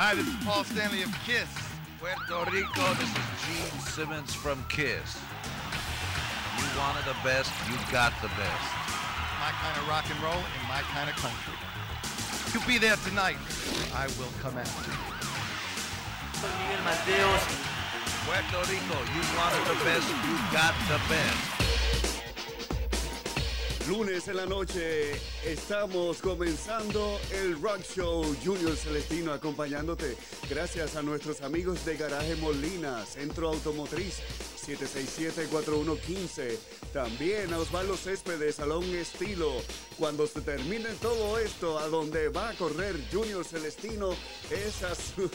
Hi, this is Paul Stanley of Kiss. Puerto Rico, this is Gene Simmons from Kiss. You wanted the best, you got the best. My kind of rock and roll in my kind of country. You'll be there tonight. I will come after you. Miguel Mateos. Puerto Rico, you wanted the best, you got the best. Lunes en la noche estamos comenzando el Rock Show Junior Celestino acompañándote gracias a nuestros amigos de Garaje Molina, Centro Automotriz 767-4115. También a Osvaldo Céspedes, Salón Estilo. Cuando se termine todo esto, a donde va a correr Junior Celestino es a su,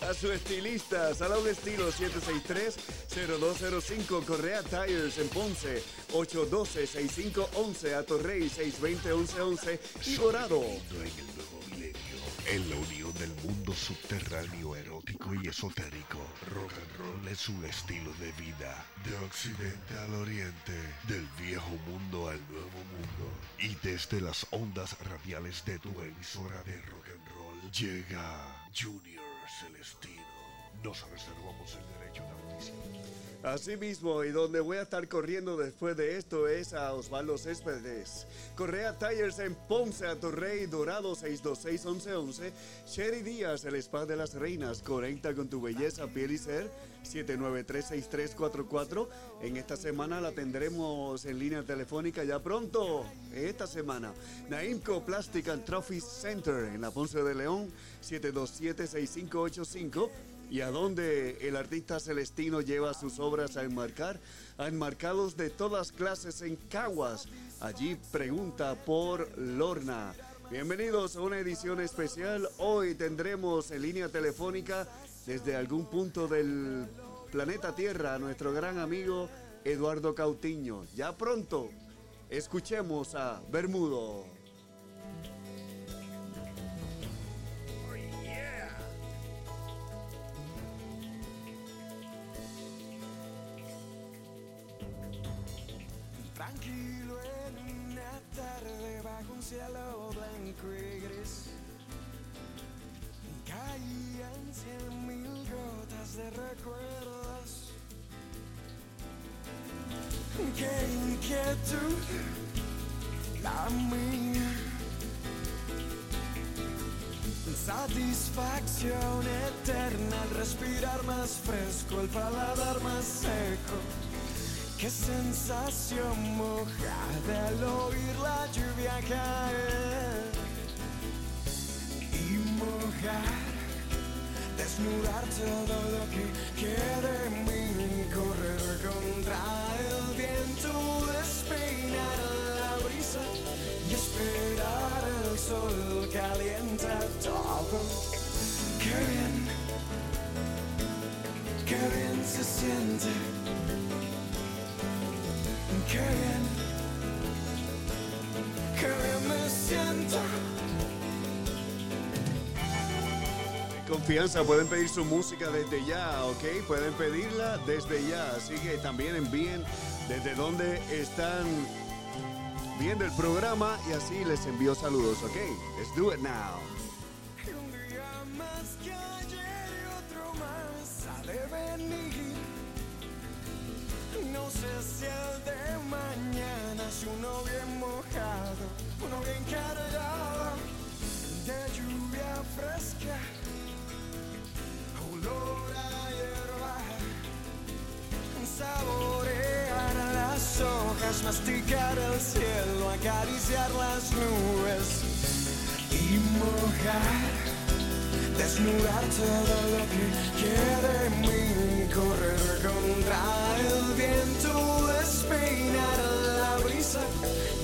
a su estilista, Salón Estilo 763-0205, Correa Tires en Ponce, 812-6511, a Torrey 620-1111 y Dorado. En la unión del mundo subterráneo erótico y esotérico. Rock and roll es un estilo de vida, de occidente al oriente, del viejo mundo al nuevo mundo. Y desde las ondas radiales de tu emisora de rock and roll, llega Junior Celestino. Nos reservamos el derecho de audición. Así mismo, y donde voy a estar corriendo después de esto es a Osvaldo Céspedes. Correa Tires en Ponce, a Torrey, Dorado 626-1111. Sherry Díaz, el Spa de las Reinas, conecta con tu belleza, piel y ser. 793-6344. En esta semana la tendremos en línea telefónica ya pronto. Esta semana. Naimco Plastic and Trophy Center en la Ponce de León. 727-6585 y a dónde el artista celestino lleva sus obras a enmarcar, a enmarcados de todas clases en Caguas. Allí pregunta por Lorna. Bienvenidos a una edición especial. Hoy tendremos en línea telefónica desde algún punto del planeta Tierra a nuestro gran amigo Eduardo Cautiño. Ya pronto escuchemos a Bermudo. Satisfacción eterna al respirar más fresco, el paladar más seco Qué sensación mojada al oír la lluvia caer y mojar, desnudar todo lo que en mí, correr contra el viento, despeinar la brisa y esperar el sol calienta todo. Qué bien se siente. Qué bien me siento. Confianza, pueden pedir su música desde ya, ¿ok? Pueden pedirla desde ya. Así que también envíen desde donde están viendo el programa y así les envío saludos, ¿ok? Let's do it now. No sé si el de mañana es uno bien mojado, uno bien cargado de lluvia fresca, olor a hierba, saborear las hojas, masticar el cielo, acariciar las nubes y mojar. Desnudar todo lo que en mí, correr contra viento, despeinar la brisa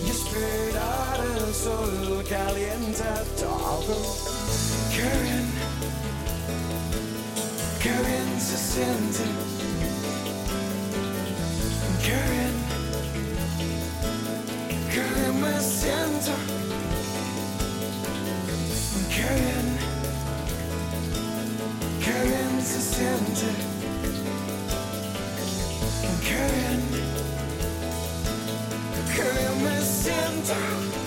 y esperar el sol calienta todo. Qué bien, qué bien se siente. Qué bien, qué bien me siento. Qué bien. Qué bien se siente. Qué bien. Qué bien me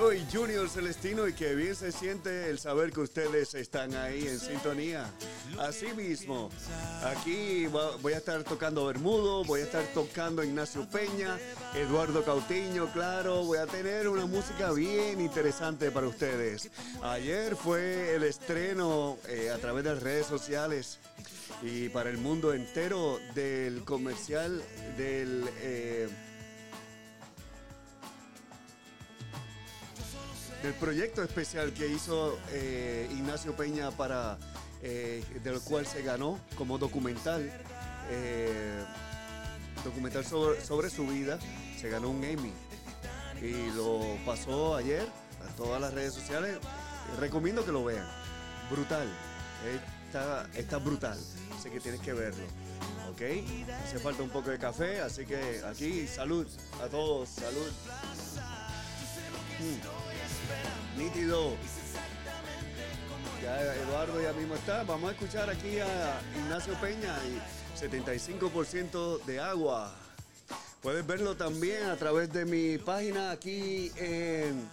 Soy Junior Celestino y qué bien se siente el saber que ustedes están ahí en sintonía. Así mismo, aquí voy a estar tocando Bermudo, voy a estar tocando Ignacio Peña, Eduardo Cautiño, claro, voy a tener una música bien interesante para ustedes. Ayer fue el estreno eh, a través de las redes sociales y para el mundo entero del comercial del... eh, del proyecto especial que hizo eh, Ignacio Peña para eh, del cual se ganó como documental eh, documental sobre, su vida se ganó un Emmy. Y lo pasó ayer a todas las redes sociales. Recomiendo que lo vean. Brutal. Está, está brutal. Así que tienes que verlo. Ok hace falta un poco de café así que aquí salud a todos salud. Mm. Nítido. Ya Eduardo ya mismo está. Vamos a escuchar aquí a Ignacio Peña y 75% de agua. Puedes verlo también a través de mi página aquí en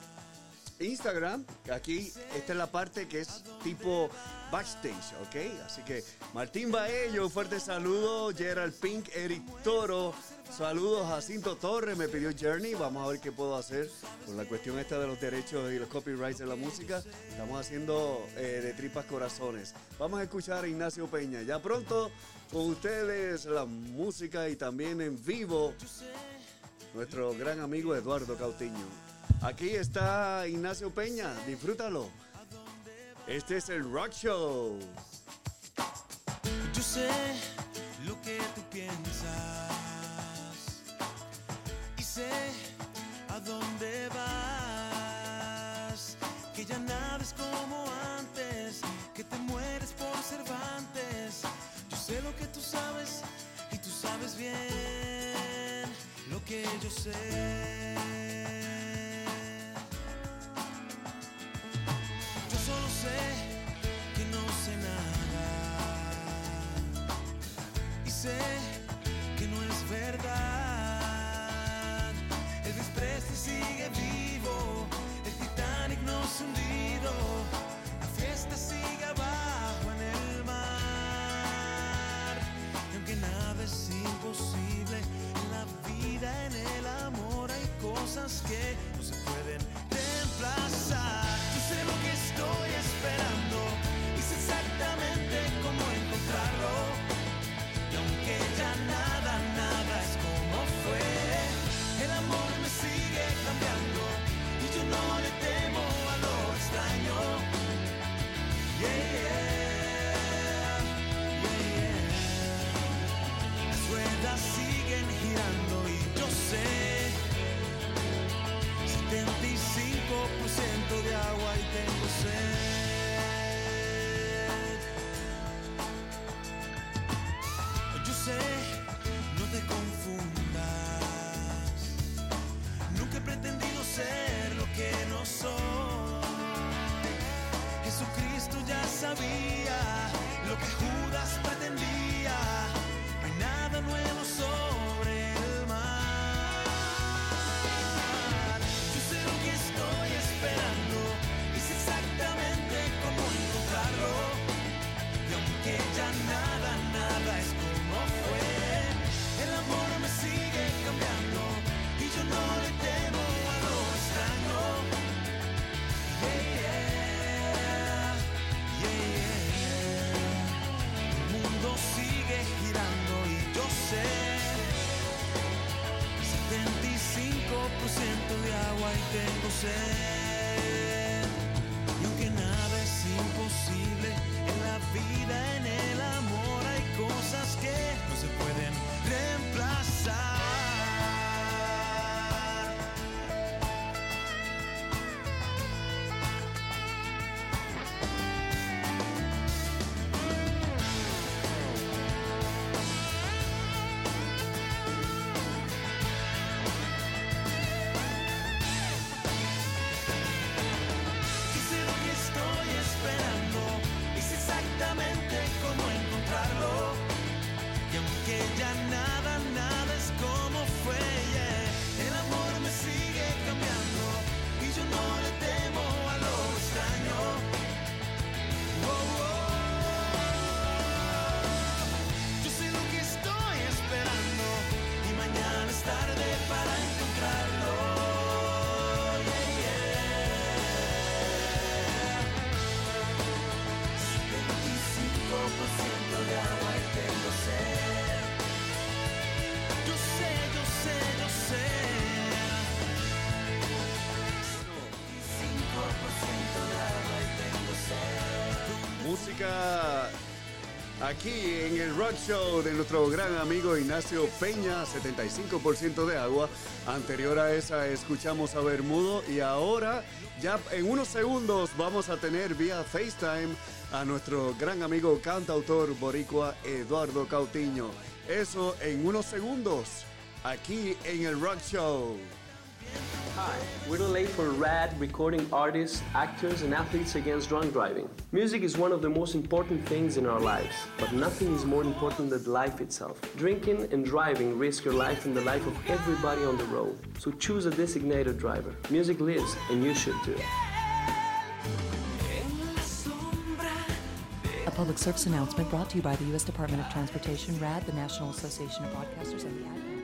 Instagram. Aquí esta es la parte que es tipo backstage, ¿ok? Así que Martín Baello, fuerte saludo. Gerald Pink, Eric Toro. Saludos Jacinto Torres, me pidió Journey. Vamos a ver qué puedo hacer con la cuestión esta de los derechos y los copyrights de la música. Estamos haciendo eh, de tripas corazones. Vamos a escuchar a Ignacio Peña. Ya pronto con ustedes la música y también en vivo nuestro gran amigo Eduardo Cautiño. Aquí está Ignacio Peña, disfrútalo. Este es el Rock Show. Yo sé lo que tú piensas y sé a dónde vas. Que ya nada es como antes, que te mueres por Cervantes. Yo sé lo que tú sabes y tú sabes bien lo que yo sé. Sé que no sé nada y sé que no es verdad. El desprecio sigue vivo, el Titanic no se hundido, la fiesta sigue abajo en el mar. Y aunque nada es imposible en la vida, en el amor hay cosas que no se pueden reemplazar. Agua y tengo sed. Yo sé, no te confundas. Nunca he pretendido ser lo que no soy. Jesucristo ya sabía lo que Judas pretendía. No hay nada música agua y tengo sed. Aquí en el Rock Show de nuestro gran amigo Ignacio Peña, 75% de agua. Anterior a esa escuchamos a Bermudo y ahora ya en unos segundos vamos a tener vía FaceTime a nuestro gran amigo cantautor boricua Eduardo Cautiño. Eso en unos segundos aquí en el Rock Show. Hi, we're the late for RAD recording artists, actors, and athletes against drunk driving. Music is one of the most important things in our lives, but nothing is more important than life itself. Drinking and driving risk your life and the life of everybody on the road. So choose a designated driver. Music lives, and you should too. A public service announcement brought to you by the U.S. Department of Transportation, RAD, the National Association of Broadcasters, and the Ad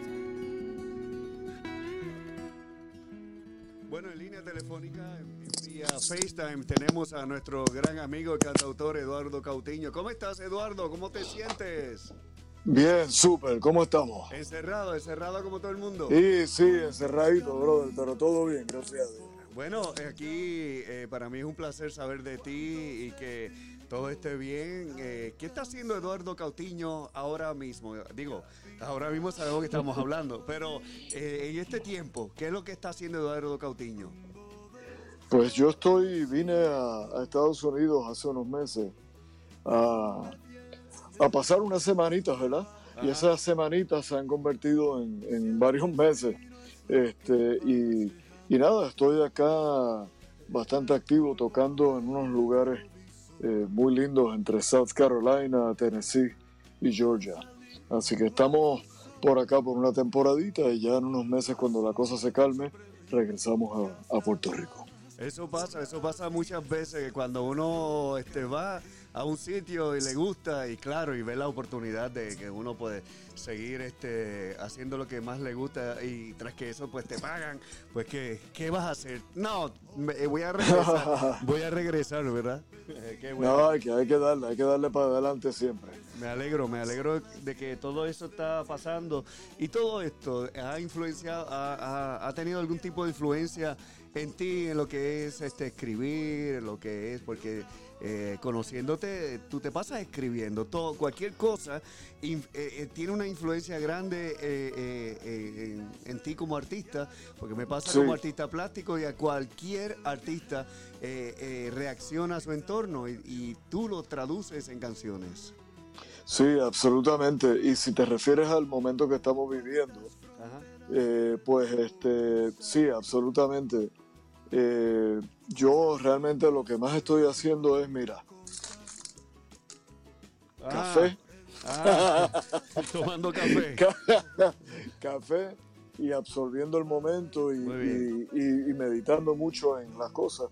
Bueno, en línea telefónica, vía FaceTime, tenemos a nuestro gran amigo y cantautor Eduardo Cautiño. ¿Cómo estás, Eduardo? ¿Cómo te sientes? Bien, súper, ¿cómo estamos? Encerrado, encerrado como todo el mundo. Sí, sí, encerradito, brother, pero todo bien, gracias a Dios. Bueno, aquí eh, para mí es un placer saber de ti y que todo esté bien. Eh, ¿Qué está haciendo Eduardo Cautiño ahora mismo? Digo, ahora mismo sabemos que estamos hablando, pero eh, en este tiempo, ¿qué es lo que está haciendo Eduardo Cautiño? Pues yo estoy, vine a, a Estados Unidos hace unos meses a, a pasar unas semanitas, ¿verdad? Y esas semanitas se han convertido en, en varios meses. Este, y, y nada, estoy acá bastante activo tocando en unos lugares eh, muy lindos entre South Carolina, Tennessee y Georgia. Así que estamos por acá por una temporadita y ya en unos meses cuando la cosa se calme regresamos a, a Puerto Rico. Eso pasa, eso pasa muchas veces que cuando uno este, va a un sitio y le gusta y claro y ve la oportunidad de que uno puede seguir este haciendo lo que más le gusta y tras que eso pues te pagan pues que qué vas a hacer no me- eh, voy a regresar voy a regresar verdad Eh, qué bueno. No, hay que, hay que darle, hay que darle para adelante siempre. Me alegro, me alegro de que todo eso está pasando y todo esto ha influenciado, ha, ha- ha tenido algún tipo de influencia en ti, en lo que es este escribir, en lo que es, porque eh, conociéndote, tú te pasas escribiendo todo, cualquier cosa in- eh, eh, tiene una influencia grande en, en ti como artista, porque me pasa Sí. como artista plástico y a cualquier artista reacciona a su entorno y, y tú lo traduces en canciones. Sí, absolutamente. Y si te refieres al momento que estamos viviendo, Ajá. eh, pues este, sí, absolutamente. Eh, yo realmente lo que más estoy haciendo es, mira, café, Ah, tomando café. café y absorbiendo el momento y, Muy bien. y- y- y meditando mucho en las cosas.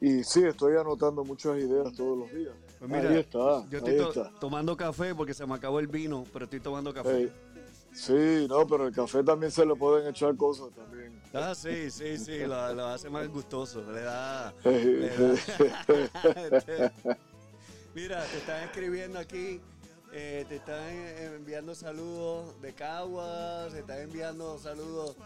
Y sí, estoy anotando muchas ideas todos los días. Pues mira, ahí está, Yo estoy ahí to- está. tomando café porque se me acabó el vino, pero estoy tomando café. Sí, no, pero el café también se le pueden echar cosas también. Ah, sí, sí, sí, lo, lo hace más gustoso. Le da. Ey, le da- Mira, te están escribiendo aquí, eh, te están enviando saludos de Caguas, te están enviando saludos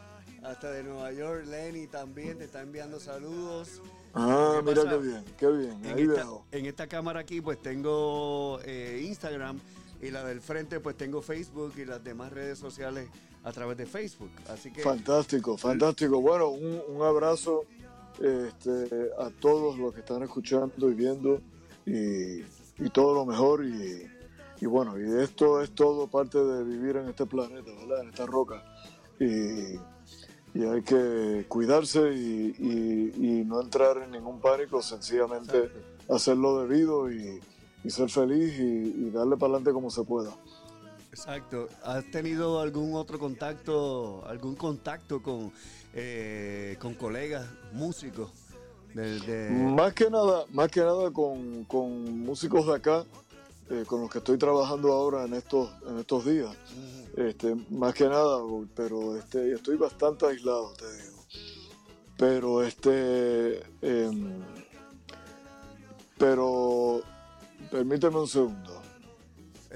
hasta de Nueva York. Lenny también te está enviando saludos. Ah, ¿Qué mira pasa? qué bien, qué bien. En Ahí esta, veo. en esta cámara aquí pues tengo eh, Instagram y la del frente pues tengo Facebook y las demás redes sociales a través de Facebook. Así que Fantástico, fantástico. Bueno, un, un abrazo este, a todos los que están escuchando y viendo y, y todo lo mejor. Y, y bueno, y esto es todo parte de vivir en este planeta, ¿verdad? En esta roca. Y, y hay que cuidarse y, no entrar en ningún pánico, sencillamente hacer lo debido y, ser feliz y darle para adelante como se pueda. Exacto. ¿Has tenido algún otro contacto, algún contacto con, eh, con colegas músicos? De, de- Más que nada, más que nada con, con músicos de acá, eh, con los que estoy trabajando ahora en estos, en estos días. Este, más que nada, pero este, estoy bastante aislado, te digo. Pero este, em, pero permíteme un segundo.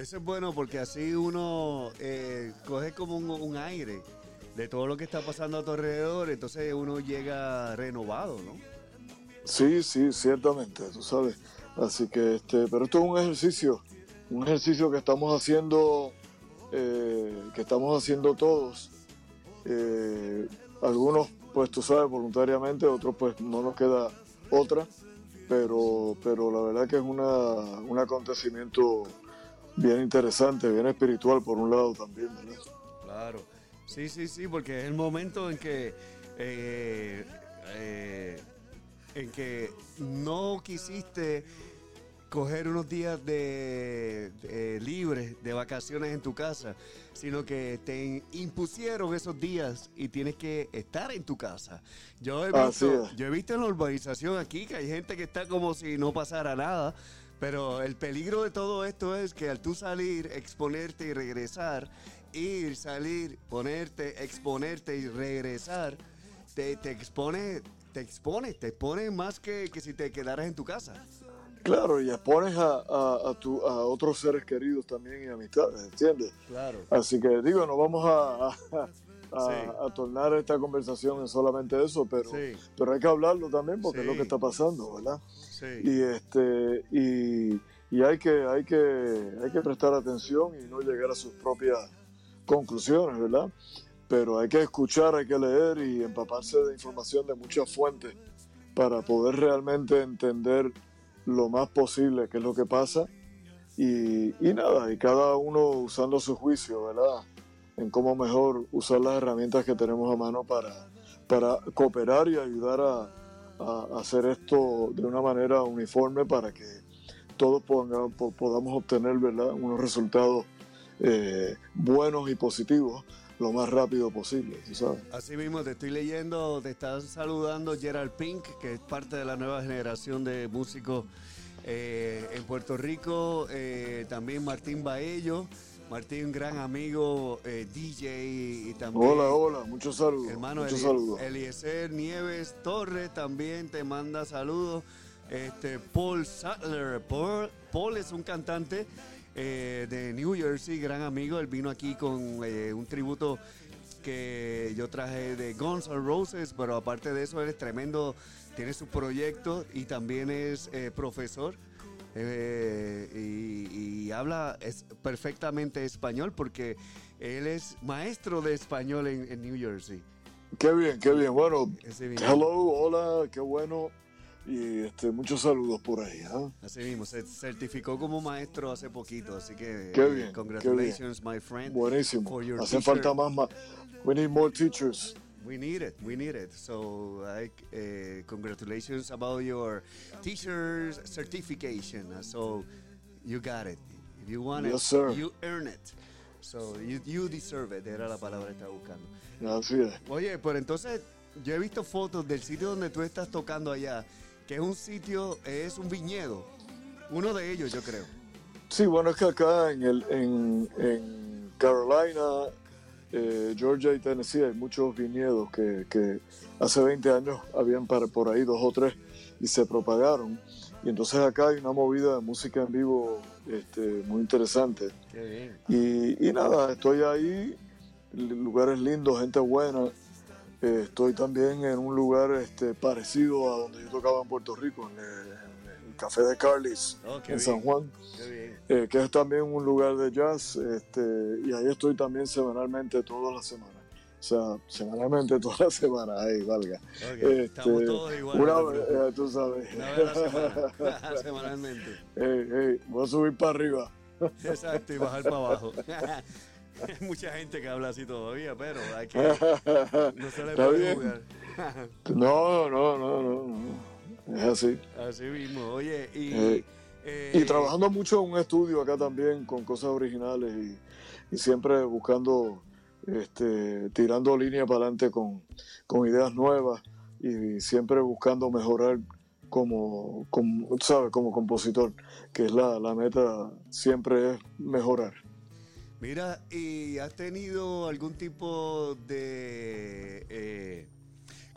Eso es bueno porque así uno eh, coge como un, aire de todo lo que está pasando a tu alrededor, entonces uno llega renovado, ¿no? Sí, sí, ciertamente, tú sabes. Así que, este, pero esto es un ejercicio, un ejercicio que estamos haciendo, eh, que estamos haciendo todos. Eh, algunos, pues tú sabes, voluntariamente, otros pues no nos queda otra, pero, pero la verdad que es una, un acontecimiento bien interesante, bien espiritual por un lado también, ¿verdad? Claro. Sí, sí, sí, porque es el momento en que eh, eh, en que no quisiste coger unos días de, de libres, de vacaciones en tu casa, sino que te impusieron esos días y tienes que estar en tu casa. Yo he visto, yo he visto en la urbanización aquí que hay gente que está como si no pasara nada, pero el peligro de todo esto es que al tú salir, exponerte y regresar, ir, salir, ponerte, exponerte y regresar, te, te expone, te expone, te expone más que, que si te quedaras en tu casa. Claro, y expones a, a, a, tu- a otros seres queridos también y amistades, ¿entiendes? Claro. Así que digo, no vamos a, a, Sí. tornar esta conversación en solamente eso, pero, Sí. pero hay que hablarlo también porque es lo que está pasando, ¿verdad? Sí. Y este y, y hay que hay que hay que prestar atención y no llegar a sus propias conclusiones, ¿verdad? Pero hay que escuchar, hay que leer y empaparse de información de muchas fuentes para poder realmente entender lo más posible qué es lo que pasa y, y nada, y cada uno usando su juicio, ¿verdad? En cómo mejor usar las herramientas que tenemos a mano para, para cooperar y ayudar a, a hacer esto de una manera uniforme para que todos ponga- po- podamos obtener, ¿verdad? Unos resultados eh, buenos y positivos lo más rápido posible, ¿tú ¿sabes? Así mismo te estoy leyendo, te están saludando Gerald Pink, que es parte de la nueva generación de músicos eh, en Puerto Rico. eh, también Martín Baello, Martín, gran amigo, eh, DJ y también... Hola, hola, muchos saludos. Hermano muchos saludos. Eliezer Nieves Torres también te manda saludos. Este, Paul Sattler. Paul, Paul es un cantante eh, de New Jersey, gran amigo. Él vino aquí con eh, un tributo que yo traje de Guns N' Roses, pero aparte de eso, él es tremendo, tiene su proyecto y también es profesor. Eh, y, y habla es perfectamente español porque él es maestro de español en, en New Jersey. Qué bien, qué bien. Bueno, hello, hola, qué bueno. Y este, muchos saludos por ahí. ¿ah? Así mismo, se certificó como maestro hace poquito, así que Qué eh, bien, congratulations, my friend. Buenísimo. Hacen falta más, más. We need more teachers. We need it, we need it. So, I, eh, congratulations about your teacher's certification. Uh, So, you got it. If you want Yes, it, sir. you earn it. So, you, you deserve it. Era la palabra que estaba buscando. Así es. Oye, pero entonces yo he visto fotos del sitio donde tú estás tocando allá, que es un sitio, es un viñedo. Uno de ellos, yo creo. Sí, bueno, es que acá en, el, en, en Carolina, eh, Georgia y Tennessee hay muchos viñedos que, que hace 20 años habían para- por ahí dos o tres y se propagaron. Y entonces acá hay una movida de música en vivo este, muy interesante. Qué bien. Y, y nada, estoy ahí, lugares lindos, gente buena. Eh, estoy también en un lugar este, parecido a donde yo tocaba en Puerto Rico, en el Café de Carlis, Oh, en bien. San Juan eh, que es también un lugar de jazz, este, y ahí estoy también semanalmente todas las semanas. O sea, semanalmente todas las semanas, ahí, valga. Ok, Este, estamos todos igual. Una vez, eh, tú sabes. Una vez a la semana, semanalmente. Ey, ey, voy a subir para arriba. Exacto, y bajar para abajo. Hay mucha gente que habla así todavía, pero hay que. No se le puede bien. jugar. No, no, no, no, no. Es así. Así mismo. Oye, y. Eh, eh, Y trabajando mucho en un estudio acá también con cosas originales y, y siempre buscando, este, tirando línea para adelante con, con ideas nuevas y siempre buscando mejorar como, como, ¿sabes? como compositor, que es la, la meta, siempre es mejorar. Mira, ¿y has tenido algún tipo de eh,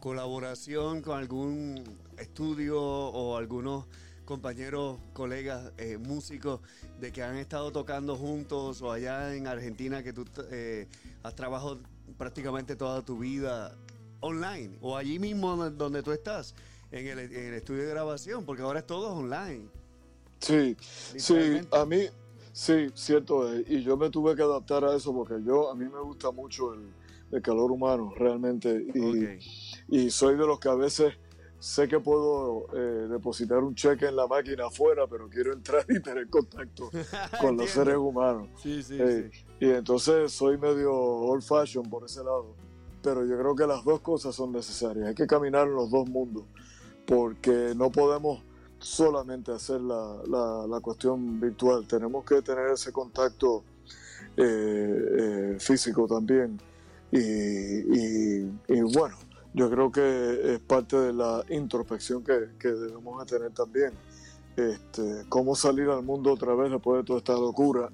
colaboración con algún estudio o algunos compañeros, colegas, eh, músicos de que han estado tocando juntos o allá en Argentina que tú eh, has trabajado prácticamente toda tu vida online o allí mismo donde, donde tú estás, en el, en el estudio de grabación, porque ahora es todo online. Sí, sí, a mí, sí, cierto es. Y yo me tuve que adaptar a eso porque yo, a mí me gusta mucho el, el calor humano, realmente. Y, y soy de los que a veces sé que puedo eh, depositar un cheque en la máquina afuera, pero quiero entrar y tener contacto con los seres humanos. Sí, sí, Eh, sí. Y entonces soy medio old fashion por ese lado. Pero yo creo que las dos cosas son necesarias. Hay que caminar en los dos mundos porque no podemos solamente hacer la, la- la cuestión virtual. Tenemos que tener ese contacto eh, eh, físico también. Y, y- y bueno, yo creo que es parte de la introspección que, que debemos de tener también. Este, cómo salir al mundo otra vez después de toda esta locura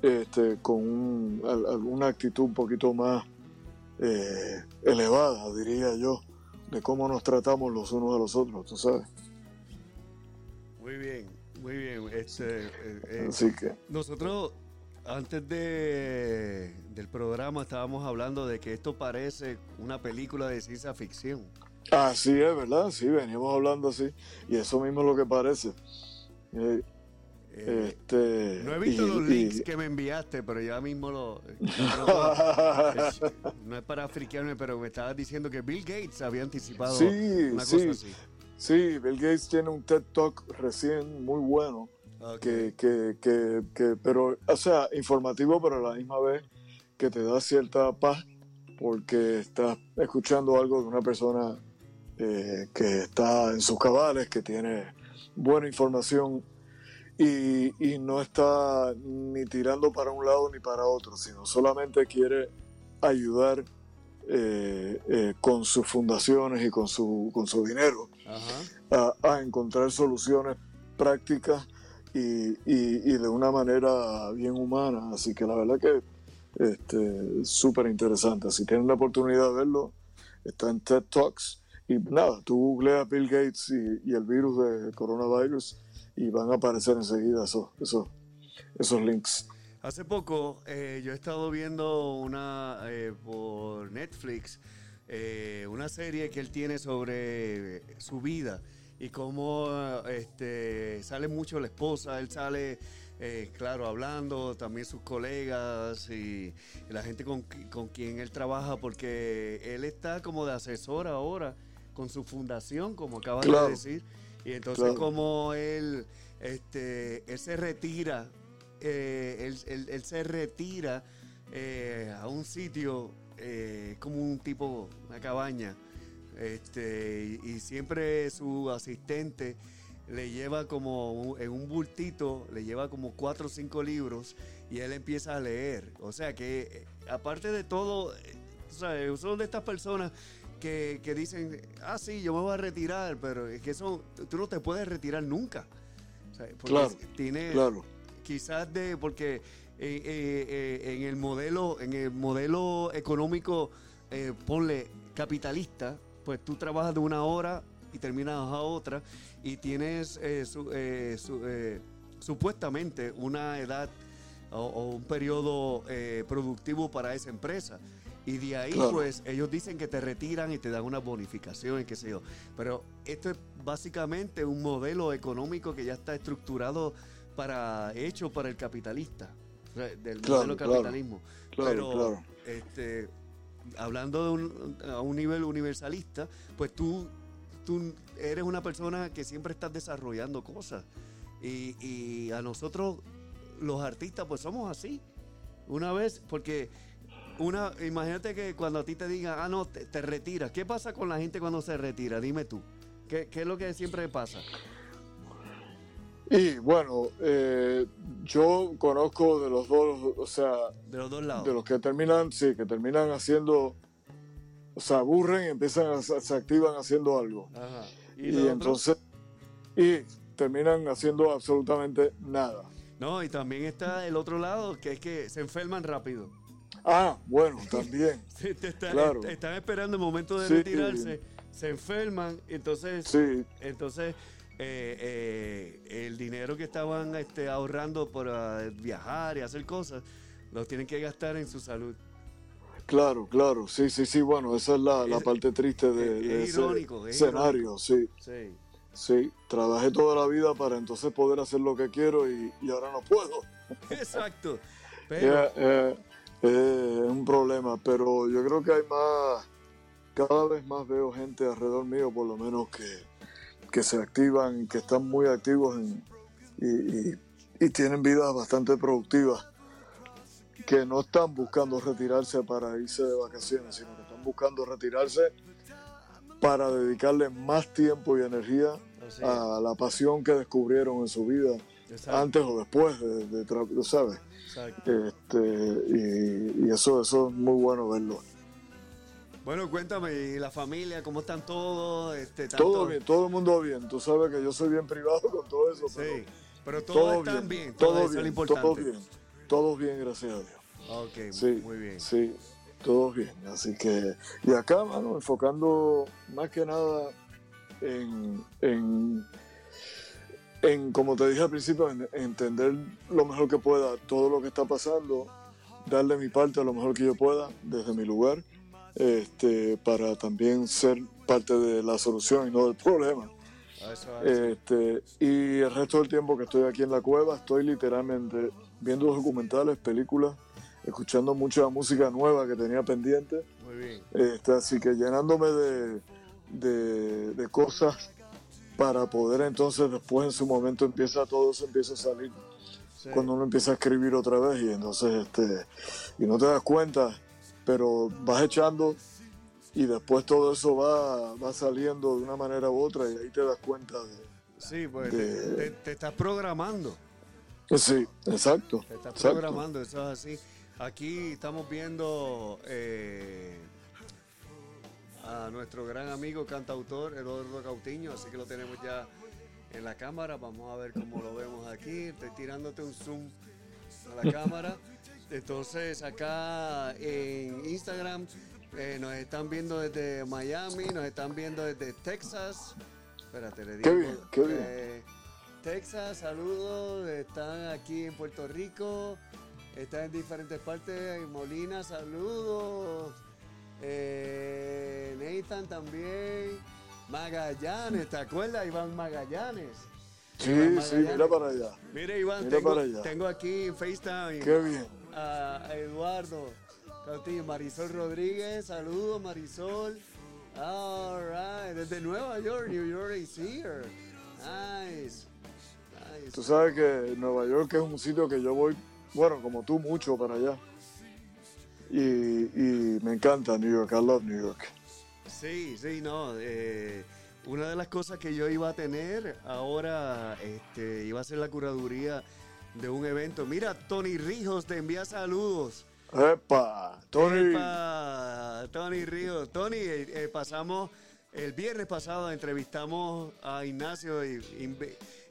este, con un- al- alguna actitud un poquito más eh, elevada, diría yo, de cómo nos tratamos los unos a los otros, tú sabes. Muy bien, muy bien. Este, eh, eh, Así que, Nosotros, antes de, del programa, estábamos hablando de que esto parece una película de ciencia ficción. así es, ¿verdad? Sí, veníamos hablando así, y eso mismo es lo que parece. Eh, Eh, este, no he visto y- los y- links que me enviaste, pero ya mismo lo... es- no es para friquearme, pero me estabas diciendo que Bill Gates había anticipado Sí, una sí. cosa así. Sí, Bill Gates tiene un TED Talk recién muy bueno, Ok. que, que, que, que- pero, o sea, informativo, pero a la misma vez que te da cierta paz porque estás escuchando algo de una persona eh, que está en sus cabales, que tiene buena información y, y no está ni tirando para un lado ni para otro, sino solamente quiere ayudar eh, eh, con sus fundaciones y con su, con su dinero a, a encontrar soluciones prácticas y, y- de una manera bien humana. Así que la verdad que este, es súper interesante. Si tienen la oportunidad de verlo, está en TED Talks. Y nada, tú googleas Bill Gates y, y el virus de coronavirus y van a aparecer enseguida esos, esos, esos links. Hace poco eh, yo he estado viendo una eh, por Netflix eh, una serie que él tiene sobre su vida y cómo este, sale mucho la esposa, él sale, eh, claro, hablando, también sus colegas y, y la gente con, con quien él trabaja, porque él está como de asesor ahora con su fundación, como acabas Claro. de decir, y entonces Claro. como él, este, él se retira eh, él, él- él se retira eh, a un sitio como un tipo, una cabaña, este, y, y siempre su asistente le lleva como un- en un bultito, le lleva como cuatro o cinco libros y él empieza a leer. O sea que, eh, aparte de todo, eh, sabes, son de estas personas que, que dicen, ah, sí, yo me voy a retirar, pero es que eso, tú no te puedes retirar nunca. Porque Claro, tiene, Claro, quizás de porque eh, eh, eh, en el modelo en el modelo económico ponle capitalista pues tú trabajas de una hora y terminas a otra y tienes eh, su- eh, su- eh, supuestamente una edad o, o un periodo eh, productivo para esa empresa y de ahí Claro. pues ellos dicen que te retiran y te dan una bonificación y qué sé yo pero esto es básicamente un modelo económico que ya está estructurado para hecho para el capitalista del Claro, modelo capitalismo claro, pero claro. este hablando de un, a un nivel universalista pues tú tú eres una persona que siempre estás desarrollando cosas. Y, a nosotros los artistas pues somos así. Una vez porque una imagínate que cuando a ti te digan ah no te, te retiras qué pasa con la gente cuando se retira dime tú. Qué, qué es lo que siempre pasa Y bueno, eh, yo conozco de los dos, o sea, de los dos lados de los que terminan, sí, que terminan haciendo, o sea, aburren y empiezan a, se activan haciendo algo. Ajá. Y, entonces, y terminan haciendo absolutamente nada. no y también está el otro lado que es que se enferman rápido Ah, bueno, también. Sí, te está- Claro. est- están esperando el momento de Sí. retirarse, se enferman, entonces, Sí, entonces eh, eh, el dinero que estaban este, ahorrando para viajar y hacer cosas, los tienen que gastar en su salud. claro, claro. Sí, sí, sí, bueno, esa es la, la Es- parte triste de, es- de es ese irónico, es escenario, sí. Sí. sí, trabajé toda la vida para entonces poder hacer lo que quiero y, y ahora no puedo. Exacto. Pero, Eh, eh, eh, es un problema, pero yo creo que hay más, cada vez más veo gente alrededor mío, por lo menos que, que se activan, que están muy activos en- y, y- y tienen vidas bastante productivas, que no están buscando retirarse para irse de vacaciones, sino que están buscando retirarse para dedicarle más tiempo y energía a la pasión que descubrieron en su vida, Exacto. antes o después de, de tú ¿sabes? Este, y, y eso, eso es muy bueno verlo. Bueno, cuéntame, ¿y la familia, cómo están todos? Este, tanto- Todo bien, todo el mundo bien. Tú sabes que yo soy bien privado con todo eso, Sí, pero pero todos todo están bien, bien, todo todo eso es lo bien, importante. todo bien, bien, gracias a Dios. Ok, Sí, muy bien. sí, todo bien. Así que, y acá, mano, enfocando más que nada en, en, en, como te dije al principio, en, en entender lo mejor que pueda todo lo que está pasando, darle mi parte lo mejor que yo pueda desde mi lugar, este, para también ser parte de la solución y no del problema. Ah. Este, y el resto del tiempo que estoy aquí en la cueva, estoy literalmente viendo documentales, películas, escuchando mucha música nueva que tenía pendiente. Muy bien. Este, así que llenándome de, de, de cosas para poder entonces después en su momento empieza todo eso empieza a salir Sí. cuando uno empieza a escribir otra vez y entonces este y no te das cuenta pero vas echando y después todo eso va, va saliendo de una manera u otra y ahí te das cuenta de, Sí, pues de- te, estás programando. Sí, exacto. Te estás exacto. programando, eso es así. Aquí estamos viendo eh, a nuestro gran amigo cantautor Eduardo Cautiño, así que lo tenemos ya en la cámara. Vamos a ver cómo lo vemos aquí. Estoy tirándote un zoom a la cámara. Entonces acá en Instagram eh, nos están viendo desde Miami, nos están viendo desde Texas. Espérate, le digo. Qué bien, qué bien. eh, Texas, saludos. Están aquí en Puerto Rico. Están en diferentes partes. En Molina, saludos. Eh, Nathan también. Magallanes, ¿te acuerdas? Iván Magallanes. Sí, Iván sí, mira para allá. Mira, Iván, Mira tengo, para allá. tengo aquí en FaceTime Qué bien. A Eduardo Cautillo, Marisol Rodríguez, saludos Marisol. All right, desde Nueva York, New York is here. Nice. Nice. Tú sabes que Nueva York es un sitio que yo voy, bueno, como tú, mucho para allá. Y, y me encanta New York, I love New York. Sí, sí, no. eh, una de las cosas que yo iba a tener ahora, este, iba a ser la curaduría de un evento. Mira, Tony Rijos te envía saludos. ¡Epa! Tony, Epa, Tony Ríos. Tony, eh, eh, pasamos, el viernes pasado entrevistamos a Ignacio. y-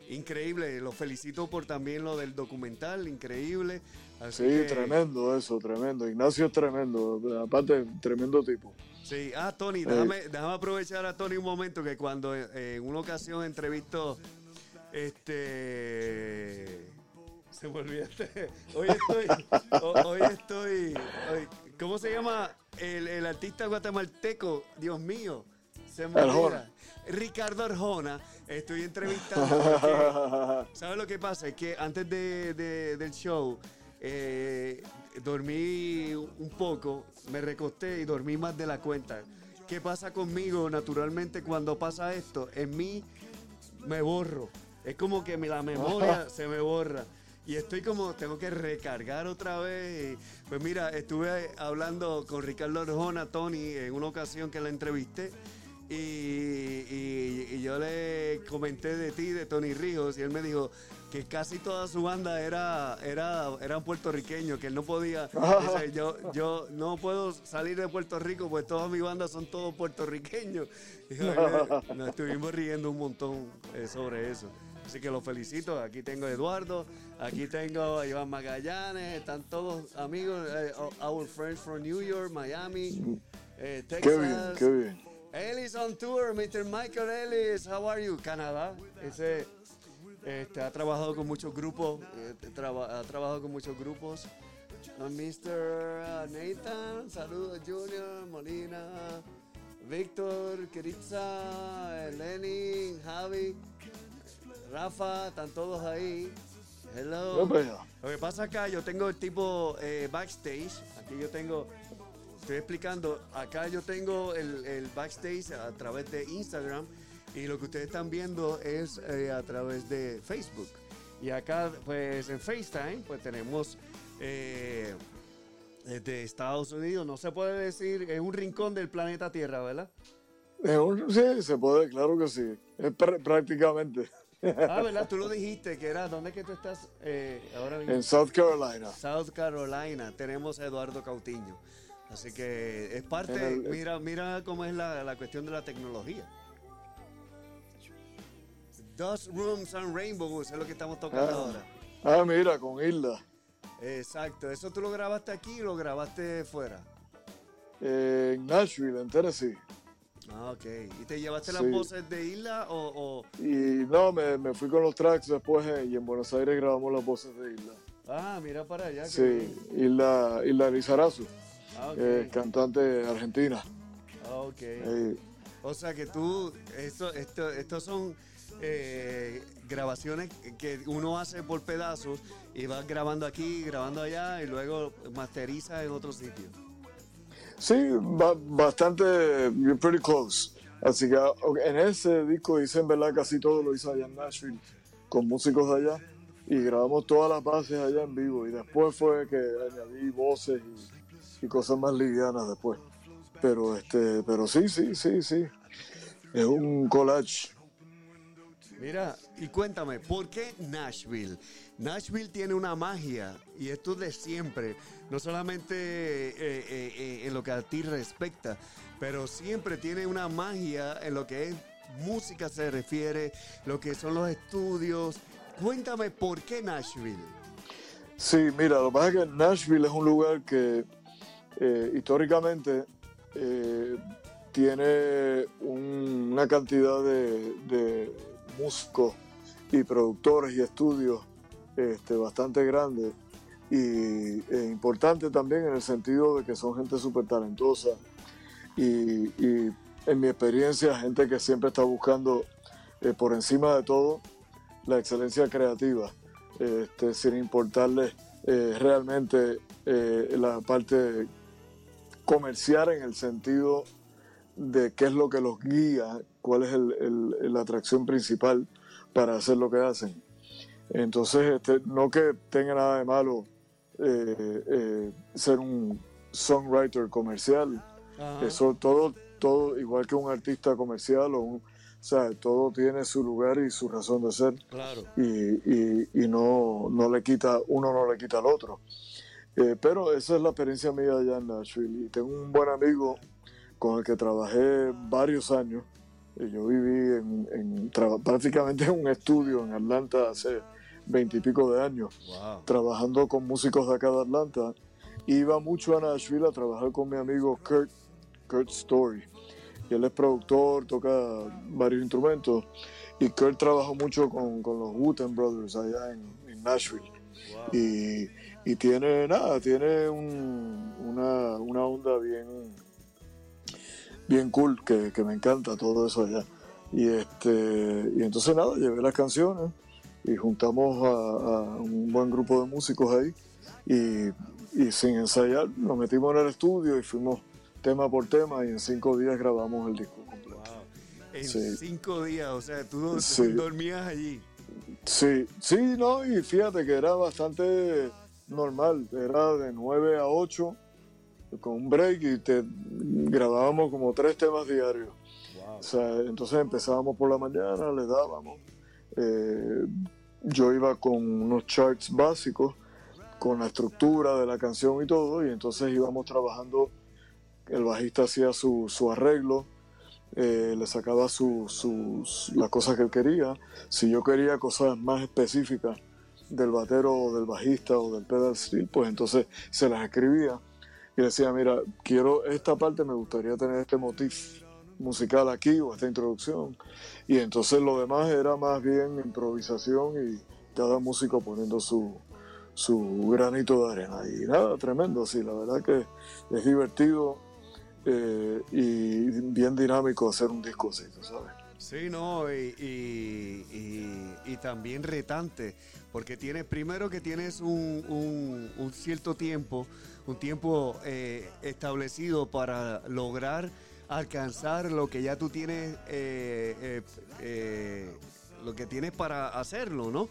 increíble, lo felicito por también lo del documental, increíble. Así sí, que- tremendo eso, tremendo. Ignacio es tremendo, aparte, tremendo tipo. Sí, ah, Tony, déjame, déjame aprovechar a Tony un momento que cuando eh, en una ocasión entrevistó, este, se me olvidaste, hoy estoy, ho- hoy estoy, hoy- ¿cómo se llama el, el artista guatemalteco? Dios mío, se me olvida. Ricardo Arjona, estoy entrevistando. ¿Sabes lo que pasa? Es que antes de, de- del show eh, dormí un poco, me recosté y dormí más de la cuenta. ¿Qué pasa conmigo? Naturalmente cuando pasa esto, en mí me borro. Es como que la memoria se me borra. Y estoy como, tengo que recargar otra vez. Y, pues mira, estuve hablando con Ricardo Arjona, Tony, en una ocasión que la entrevisté. Y, y- y yo le comenté de ti, de Tony Ríos, y él me dijo que casi toda su banda era, era, eran puertorriqueños, que él no podía, dice, yo, yo no puedo salir de Puerto Rico, pues toda mi banda son todos puertorriqueños. Y nos estuvimos riendo un montón eh, sobre eso. Así que los felicito, aquí tengo a Eduardo, aquí tengo a Iván Magallanes, están todos amigos, eh, our friends from New York, Miami, eh, Texas. Qué bien, qué bien. Ellis on tour, Mr. Michael Ellis, how are you? Canadá. Ese este, ha trabajado con muchos grupos, eh, traba- ha trabajado con muchos grupos. Mr. Nathan, saludos Junior, Molina, Víctor, Keritza, Lenny, Javi, Rafa, están todos ahí. Hello. Lo que pasa acá, yo tengo el tipo eh, backstage. Aquí yo tengo, estoy explicando, acá yo tengo el, el backstage a través de Instagram y lo que ustedes están viendo es eh, a través de Facebook. Y acá, pues en FaceTime, pues tenemos eh, desde Estados Unidos, no se puede decir, es un rincón del planeta Tierra, ¿verdad? Sí, se puede, claro que sí. Es pr- prácticamente Ah, ¿verdad? Tú lo dijiste, que era, ¿dónde es que tú estás eh, ahora mismo? en South Carolina. South Carolina tenemos a Eduardo Cautiño. Así que es parte, el- mira, mira cómo es la, la cuestión de la tecnología. Dos Rooms and Rainbows es lo que estamos tocando Ah. ahora. Ah, mira, con Isla. Exacto, ¿eso tú lo grabaste aquí o lo grabaste fuera? Eh, en Nashville, en Tennessee. Ah, ok. ¿Y te llevaste las voces de Isla o...? o- Y no, me, me fui con los tracks después eh, y en Buenos Aires grabamos las voces de Isla. Ah, mira para allá. Sí, bien. Isla, Isla Lizarazu, Ah, eh, cantante argentina. Ah, ok. Eh, O sea que tú, esto, esto, estos son eh, grabaciones que uno hace por pedazos y vas grabando aquí, grabando allá y luego masteriza en otro sitio. Sí, ba- bastante, pretty close. Así que en ese disco hice en verdad casi todo lo hice allá en Nashville con músicos de allá y grabamos todas las bases allá en vivo y después fue que añadí voces y, y cosas más livianas después. Pero este, pero sí, sí, sí, sí. Es un collage. Mira, y cuéntame, ¿por qué Nashville? Nashville tiene una magia y esto es de siempre, no solamente eh, eh, eh, en lo que a ti respecta, pero siempre tiene una magia en lo que es música se refiere, lo que son los estudios. Cuéntame, ¿por qué Nashville? Sí, mira, lo que pasa es que Nashville es un lugar que históricamente tiene un- una cantidad de, de músicos y productores y estudios este, bastante grande. Y e importante también en el sentido de que son gente súper talentosa y, y en mi experiencia gente que siempre está buscando eh, por encima de todo la excelencia creativa. Este, sin importarles eh, realmente eh, la parte comercial en el sentido de qué es lo que los guía, cuál es el- la atracción principal para hacer lo que hacen. Entonces, este, no que tenga nada de malo eh, eh, ser un songwriter comercial, Ajá. eso todo, todo igual que un artista comercial o un, o sea, todo tiene su lugar y su razón de ser Claro. y, y- y no, no le quita, uno no le quita al otro. Eh, pero esa es la experiencia mía allá en Nashville. Y tengo un buen amigo con el que trabajé varios años. Yo viví en, en prácticamente en un estudio en Atlanta hace veintipico de años, Wow. trabajando con músicos de acá de Atlanta. Iba mucho a Nashville a trabajar con mi amigo Kurt, Kurt Story. Y él es productor, toca varios instrumentos. Y Kurt trabajó mucho con, con los Wooten Brothers allá en, en Nashville. Y, y tiene, nada, tiene un- una, una onda bien, bien cool que, que me encanta todo eso allá. Y, este, y entonces nada, llevé las canciones y juntamos a, a un buen grupo de músicos ahí. Y, y sin ensayar nos metimos en el estudio y fuimos tema por tema y en cinco días grabamos el disco completo. Wow. En Sí. cinco días, o sea, tú, Sí. dormías allí. Sí, sí, no, y fíjate que era bastante normal, era de 9 a 8 con un break y te grabábamos como tres temas diarios. O sea, entonces empezábamos por la mañana, le dábamos. Eh, yo iba con unos charts básicos, con la estructura de la canción y todo, y entonces íbamos trabajando, el bajista hacía su, su arreglo, eh, le sacaba su, sus- las cosas que él quería. Si yo quería cosas más específicas del batero o del bajista o del pedal steel, pues entonces se las escribía y decía, mira, quiero esta parte, me gustaría tener este motif musical aquí o esta introducción. Y entonces lo demás era más bien improvisación y cada músico poniendo su, su granito de arena. Y nada, tremendo, sí, la verdad que es divertido. eh, y bien dinámico hacer un disco así, sabes. Sí, no, y, y- también retante, porque tienes, primero que tienes un cierto tiempo, un tiempo eh, establecido para lograr alcanzar lo que ya tú tienes, eh, eh, eh, lo que tienes para hacerlo, ¿no?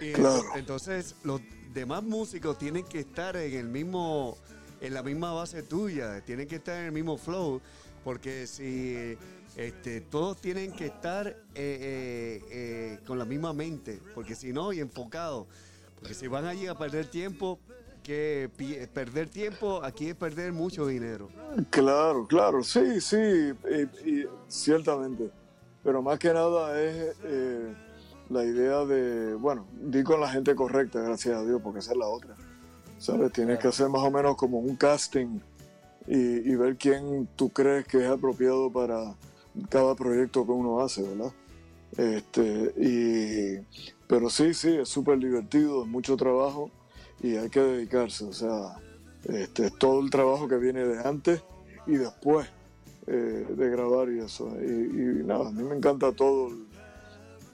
Y Claro. ento- entonces los demás músicos tienen que estar en el mismo, en la misma base tuya, tienen que estar en el mismo flow, porque si este, todos tienen que estar eh, eh, eh, con la misma mente, porque si no, y enfocados, porque si van allí a perder tiempo, que perder tiempo aquí es perder mucho dinero. Claro, claro, sí, sí, y, y ciertamente. Pero más que nada es eh, la idea de, bueno, di con la gente correcta, gracias a Dios, porque esa es la otra. ¿Sabes? Tienes que hacer más o menos como un casting y, y ver quién tú crees que es apropiado para cada proyecto que uno hace, ¿verdad? Este, y, pero sí, sí, es súper divertido, es mucho trabajo y hay que dedicarse, o sea, este, es todo el trabajo que viene de antes y después eh, de grabar y eso. Y, y nada, a mí me encanta todo,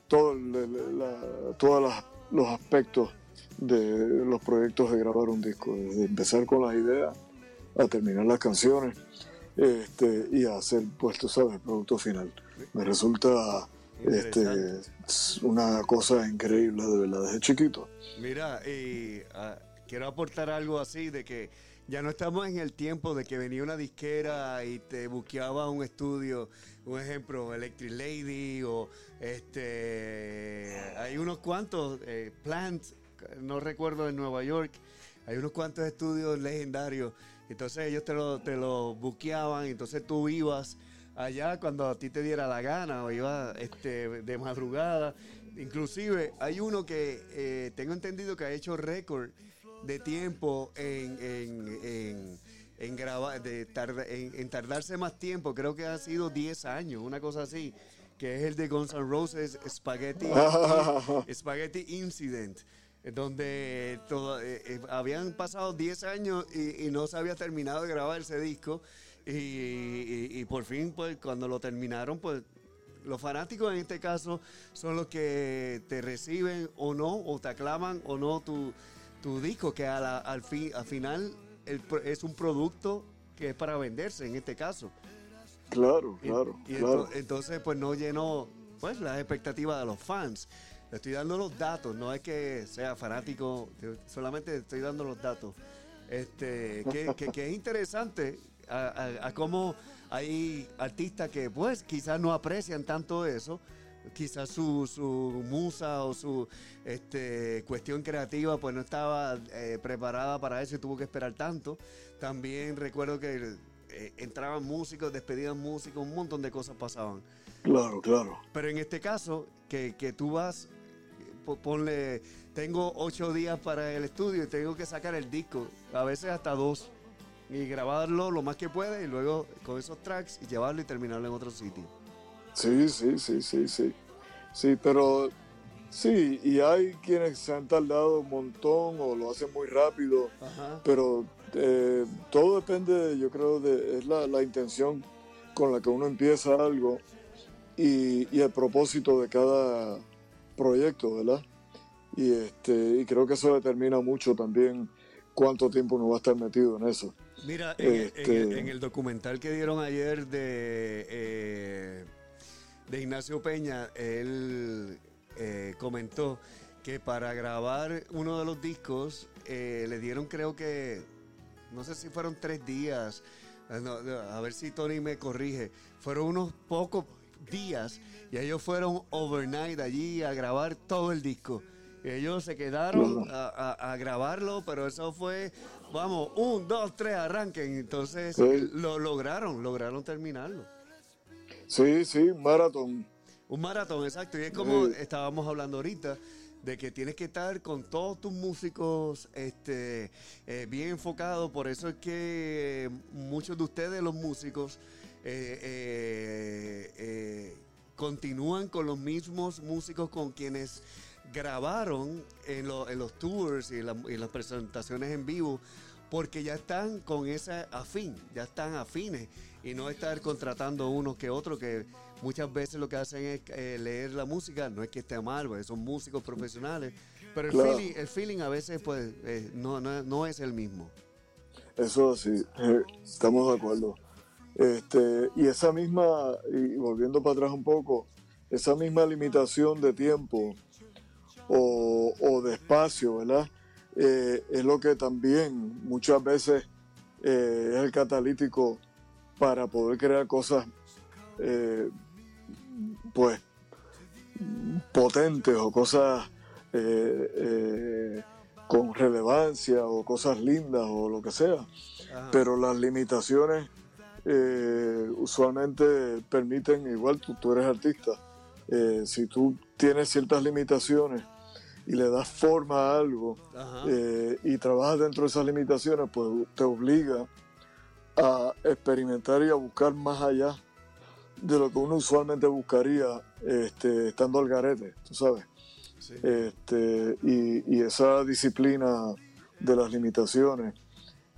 todo la- todos los aspectos de los proyectos de grabar un disco, desde empezar con las ideas a terminar las canciones este, y a hacer, pues tú sabes, el producto final. Me resulta este, una cosa increíble, de verdad, desde chiquito. Mira, y ah, quiero aportar algo así de que ya no estamos en el tiempo de que venía una disquera y te buqueaba un estudio, un ejemplo, Electric Lady o este, hay unos cuantos, eh, Plant, no recuerdo en Nueva York, hay unos cuantos estudios legendarios, entonces ellos te lo, te lo buqueaban, entonces tú ibas allá cuando a ti te diera la gana o ibas este, de madrugada. Inclusive hay uno que eh, tengo entendido que ha hecho récord de tiempo en, en, en, en grabar, de tarda- en, tardarse más tiempo, creo que ha sido 10 años, una cosa así, que es el de Guns N' Roses Spaghetti, Spaghetti Incident, donde todo- eh, eh, habían pasado 10 años y, y no se había terminado de grabar ese disco. Y, y- y por fin, pues cuando lo terminaron, pues los fanáticos en este caso son los que te reciben o no, o te aclaman o no tu, tu disco, que a la- al, fin, al final el es un producto que es para venderse en este caso. Claro, claro, y claro. ento- entonces, pues no llenó pues las expectativas de los fans. Le estoy dando los datos, no es que sea fanático, solamente estoy dando los datos. Este, que, que- que es interesante a, a- a cómo hay artistas que pues quizás no aprecian tanto eso, quizás su, su musa o su este, cuestión creativa pues no estaba eh, preparada para eso y tuvo que esperar tanto. También recuerdo que eh, entraban músicos, despedían músicos, un montón de cosas pasaban. Claro, claro. Pero en este caso, que, que tú vas, po- ponle, tengo ocho días para el estudio y tengo que sacar el disco, a veces hasta dos, y grabarlo lo más que pueda y luego con esos tracks y llevarlo y terminarlo en otro sitio. Sí, sí, sí, sí, sí. Sí, pero sí, y hay quienes se han tardado un montón o lo hacen muy rápido, Ajá. pero eh, todo depende, yo creo, de es la, la intención con la que uno empieza algo y, y el propósito de cada proyecto, ¿verdad? Y, este, y creo que eso determina mucho también cuánto tiempo uno va a estar metido en eso. Mira, en, el- en Este- en el documental que dieron ayer de, eh, de Ignacio Peña, él eh, comentó que para grabar uno de los discos eh, le dieron creo que, no sé si fueron tres días, no, no, a ver si Tony me corrige, fueron unos pocos días y ellos fueron overnight allí a grabar todo el disco. Ellos se quedaron a, a- a grabarlo, pero eso fue, vamos, un, dos, tres, arranquen. Entonces Sí. lo lograron, lograron terminarlo. Sí, sí, maratón. Un maratón, exacto. Y es como Sí. estábamos hablando ahorita, de que tienes que estar con todos tus músicos este, eh, bien enfocados. Por eso es que muchos de ustedes, los músicos, eh, eh, continúan con los mismos músicos con quienes grabaron en, lo- en los tours y, la- y las presentaciones en vivo. porque ya están con esa afín, ya están afines y no estar contratando unos que otros que muchas veces lo que hacen es eh, leer la música, no es que esté mal, porque son músicos profesionales, pero el, Claro. feeling, el feeling a veces pues eh, no, no, no es el mismo. Eso sí, eh, estamos de acuerdo. Este, y esa misma, y volviendo para atrás un poco, esa misma limitación de tiempo o, o de espacio, ¿verdad? Eh, es lo que también muchas veces eh, es el catalítico para poder crear cosas, eh, pues, potentes o cosas con relevancia o cosas lindas o lo que sea. Pero las limitaciones eh, usualmente permiten, igual tú, tú eres artista, eh, si tú tienes ciertas limitaciones y le das forma a algo eh, y trabajas dentro de esas limitaciones, pues te obliga a experimentar y a buscar más allá de lo que uno usualmente buscaría este, estando al garete, tú sabes. Este, y, y esa disciplina de las limitaciones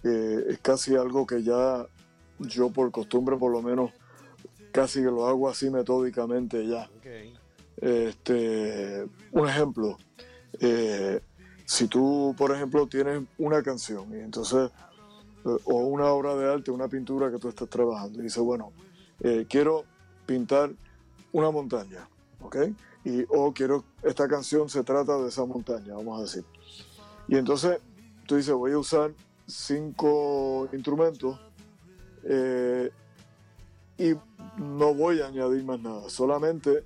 eh, es casi algo que ya yo por costumbre por lo menos casi que lo hago así metódicamente ya. Este, un ejemplo, eh, si tú por ejemplo tienes una canción y entonces eh, o una obra de arte, una pintura que tú estás trabajando y dices, bueno, eh, quiero pintar una montaña, ¿ok? Y, o quiero, esta canción se trata de esa montaña, vamos a decir. Y entonces tú dices, voy a usar cinco instrumentos eh, y no voy a añadir más nada, solamente,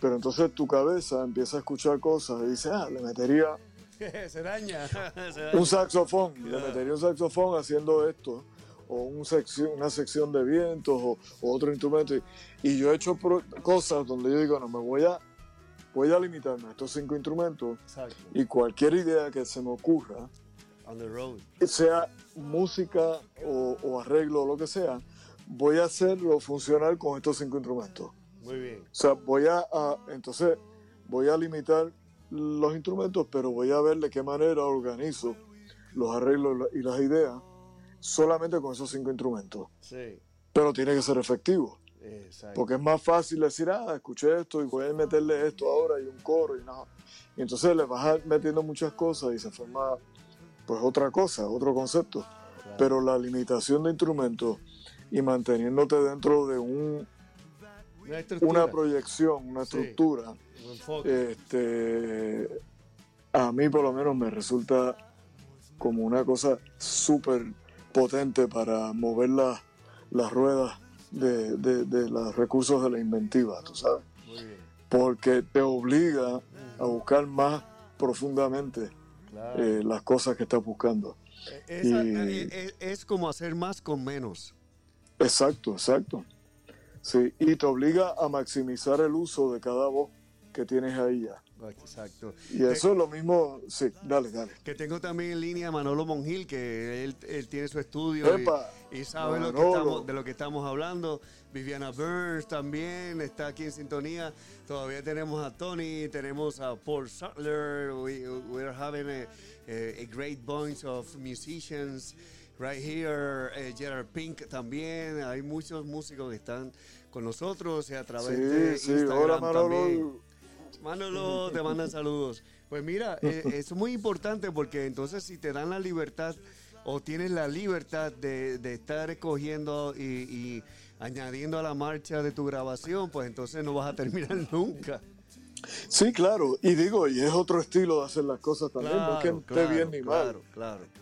pero entonces tu cabeza empieza a escuchar cosas y dice, ah, le metería se daña. se daña. un saxofón, le metería un saxofón haciendo esto, o un sección, una sección de vientos, o, o otro instrumento. Y, y yo he hecho pro- cosas donde yo digo, no, me voy a, voy a limitarme a estos cinco instrumentos Exacto. y cualquier idea que se me ocurra, On the road. sea música o, o arreglo o lo que sea, voy a hacerlo funcionar con estos cinco instrumentos. Muy bien. O sea, voy a, a- entonces voy a limitar los instrumentos, pero voy a ver de qué manera organizo los arreglos y las ideas solamente con esos cinco instrumentos. Sí. Pero tiene que ser efectivo, Exacto. porque es más fácil decir, ah, escuché esto y voy a meterle esto ahora y un coro y nada. Y entonces le vas metiendo muchas cosas y se forma pues otra cosa, otro concepto. Pero la limitación de instrumentos y manteniéndote dentro de un, Una proyección, una Sí. estructura, Un este, a mí por lo menos me resulta como una cosa súper potente para mover la- las ruedas de, de- de los recursos de la inventiva, tú sabes. Muy bien. Porque te obliga a buscar más profundamente Claro. eh, las cosas que estás buscando. Esa- y- eh, eh, es como hacer más con menos. Exacto, exacto. Sí, y te obliga a maximizar el uso de cada voz que tienes ahí ya. Exacto. Y eso es lo mismo, sí, dale, dale. Que tengo también en línea a Manolo Mongil, que él, él tiene su estudio Epa, y, y sabe lo que Manolo. estamos, de lo que estamos hablando. Viviana Burns también está aquí en sintonía. Todavía tenemos a Tony, tenemos a Paul Sutler. We, we're having a, a- a great bunch of musicians right here. Eh, Gerard Pink también. Hay muchos músicos que están con nosotros y a través de Sí, sí, Instagram hola también. Manolo. Manolo, te mandan saludos. Pues mira, eh, es muy importante porque entonces si te dan la libertad o tienes la libertad de, de estar escogiendo y, y añadiendo a la marcha de tu grabación, pues entonces no vas a terminar nunca. Sí, claro, y digo, y es otro estilo de hacer las cosas también, no es que Claro, esté claro, bien ni mal. Claro, claro, entiendo.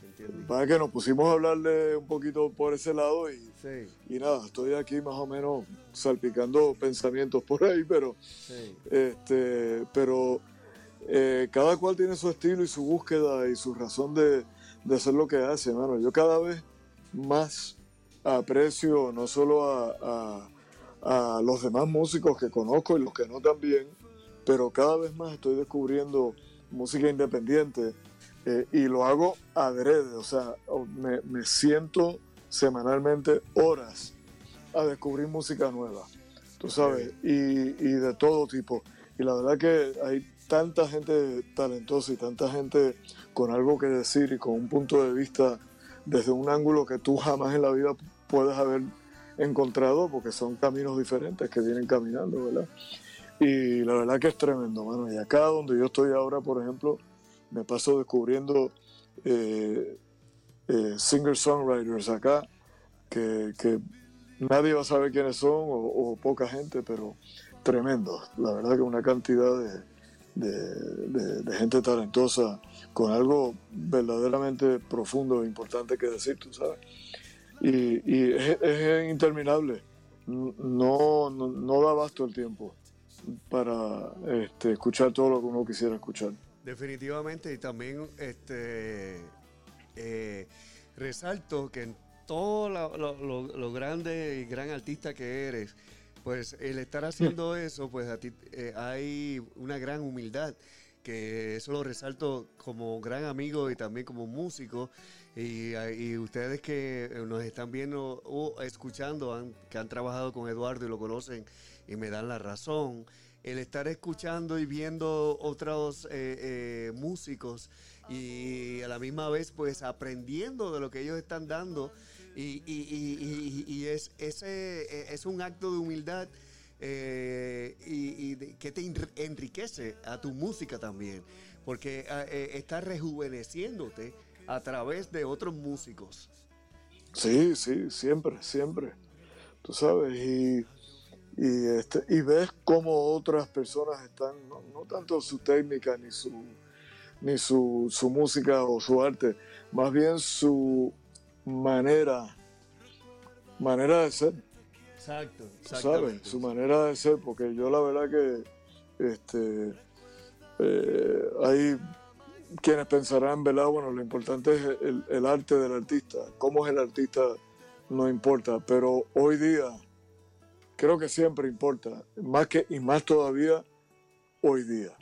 Para que nos pusimos a hablarle un poquito por ese lado y, Sí, y nada, estoy aquí más o menos salpicando pensamientos por ahí, pero sí. este, pero eh, cada cual tiene su estilo y su búsqueda y su razón de, de hacer lo que hace, hermano. Yo cada vez más aprecio no solo a, a- a los demás músicos que conozco y los que no también, pero cada vez más estoy descubriendo música independiente eh, y lo hago adrede, o sea, me, me siento semanalmente horas a descubrir música nueva, tú sabes, y, y de todo tipo. Y la verdad que hay tanta gente talentosa y tanta gente con algo que decir y con un punto de vista desde un ángulo que tú jamás en la vida puedes haber encontrado, porque son caminos diferentes que vienen caminando, ¿verdad? Y la verdad que es tremendo, mano. Y acá donde yo estoy ahora, por ejemplo, me paso descubriendo eh, eh, singer-songwriters acá, que, nadie va a saber quiénes son o, poca gente, pero tremendo. La verdad que una cantidad de, gente talentosa con algo verdaderamente profundo e importante que decir, tú sabes. Y, es, interminable. No, no, no da basto el tiempo para este, escuchar todo lo que uno quisiera escuchar. Definitivamente, y también este eh, resalto que en todo lo, lo, lo, lo, grande y gran artista que eres, pues el estar haciendo eso, pues a ti eh, hay una gran humildad, que eso lo resalto como gran amigo y también como músico. Y, y ustedes que nos están viendo o escuchando, han, que han trabajado con Eduardo y lo conocen, y me dan la razón. El estar escuchando y viendo otros eh, eh, músicos y a la misma vez pues aprendiendo de lo que ellos están dando y, y, y, y es, ese, es un acto de humildad eh, y, que te enriquece a tu música también porque eh, está rejuveneciéndote a través de otros músicos. Sí, sí, siempre, siempre. Tú sabes, y y, este, y ves cómo otras personas están, no, no, tanto su técnica ni su ni su, su, música o su arte, más bien su manera, manera de ser. Exacto, ¿sabes? Su manera de ser, porque yo la verdad que este, eh, hay quienes pensarán, ¿verdad? Bueno, lo importante es el, el arte del artista, cómo es el artista no importa, pero hoy día creo que siempre importa, más que y más todavía hoy día.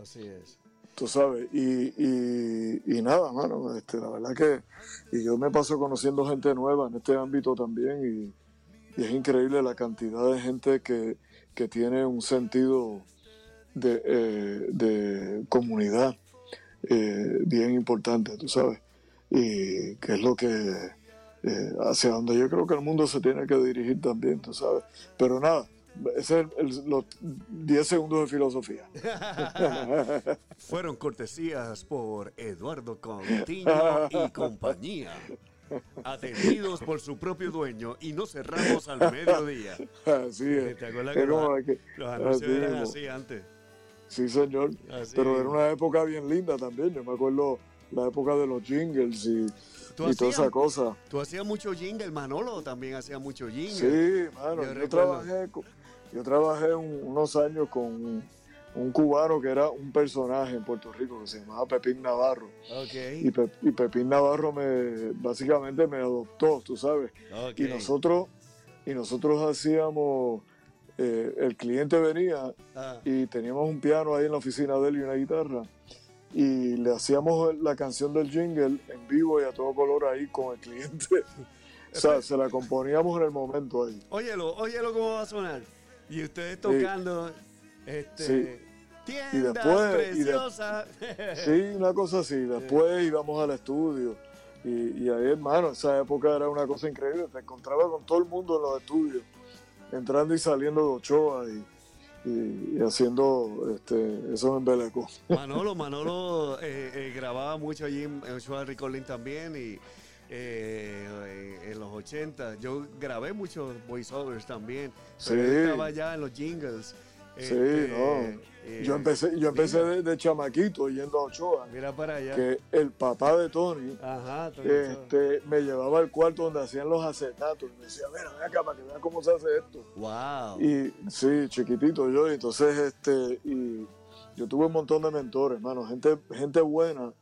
Así es. Tú sabes, y, y, y nada, mano, este, la verdad que y yo me paso conociendo gente nueva en este ámbito también y, y es increíble la cantidad de gente que, que tiene un sentido de, eh, de comunidad eh, bien importante, tú sabes, y que es lo que eh, hacia donde yo creo que el mundo se tiene que dirigir también, tú sabes. Pero nada, ese es el, los 10 segundos de filosofía. Fueron cortesías por Eduardo Contino y compañía. Atendidos por su propio dueño y no cerramos al mediodía. Así es. ¿Te acuerdas que los, que, los anuncios así eran así antes? Sí, señor. Así Pero era una época bien linda también. Yo me acuerdo la época de los jingles y y hacías, toda esa cosa. Tú hacías mucho jingle, Manolo también hacía mucho jingle. Sí, mano, yo, yo trabajé, yo trabajé un, unos años con un cubano que era un personaje en Puerto Rico que se llamaba Pepín Navarro. Okay. Y, Pe, y, Pepín Navarro me básicamente me adoptó, tú sabes. Okay. Y nosotros y nosotros hacíamos eh, el cliente venía ah. y teníamos un piano ahí en la oficina de él y una guitarra y le hacíamos la canción del jingle en vivo y a todo color ahí con el cliente. o sea, se la componíamos en el momento ahí. Óyelo, óyelo cómo va a sonar. Y ustedes tocando, sí. este, sí. tiendas y después, preciosas. Y de, sí, una cosa así. Después íbamos al estudio. Y, y ahí, hermano, esa época era una cosa increíble. Te encontraba con todo el mundo en los estudios, entrando y saliendo de Ochoa. Y, y, y, haciendo este, eso en Beleco. Manolo, Manolo eh, eh, grababa mucho allí en Ochoa Recording también y eh, en los 80 yo grabé muchos voiceovers también. Sí. estaba ya en los jingles. Sí, no. Eh, yo empecé, yo empecé de, de, chamaquito yendo a Ochoa. Mira para allá. Que el papá de Tony, Ajá, este, me llevaba al cuarto donde hacían los acetatos y me decía, mira, ven acá para que vean cómo se hace esto. Wow. Y sí, chiquitito yo, y entonces este, y yo tuve un montón de mentores, hermano, gente, gente buena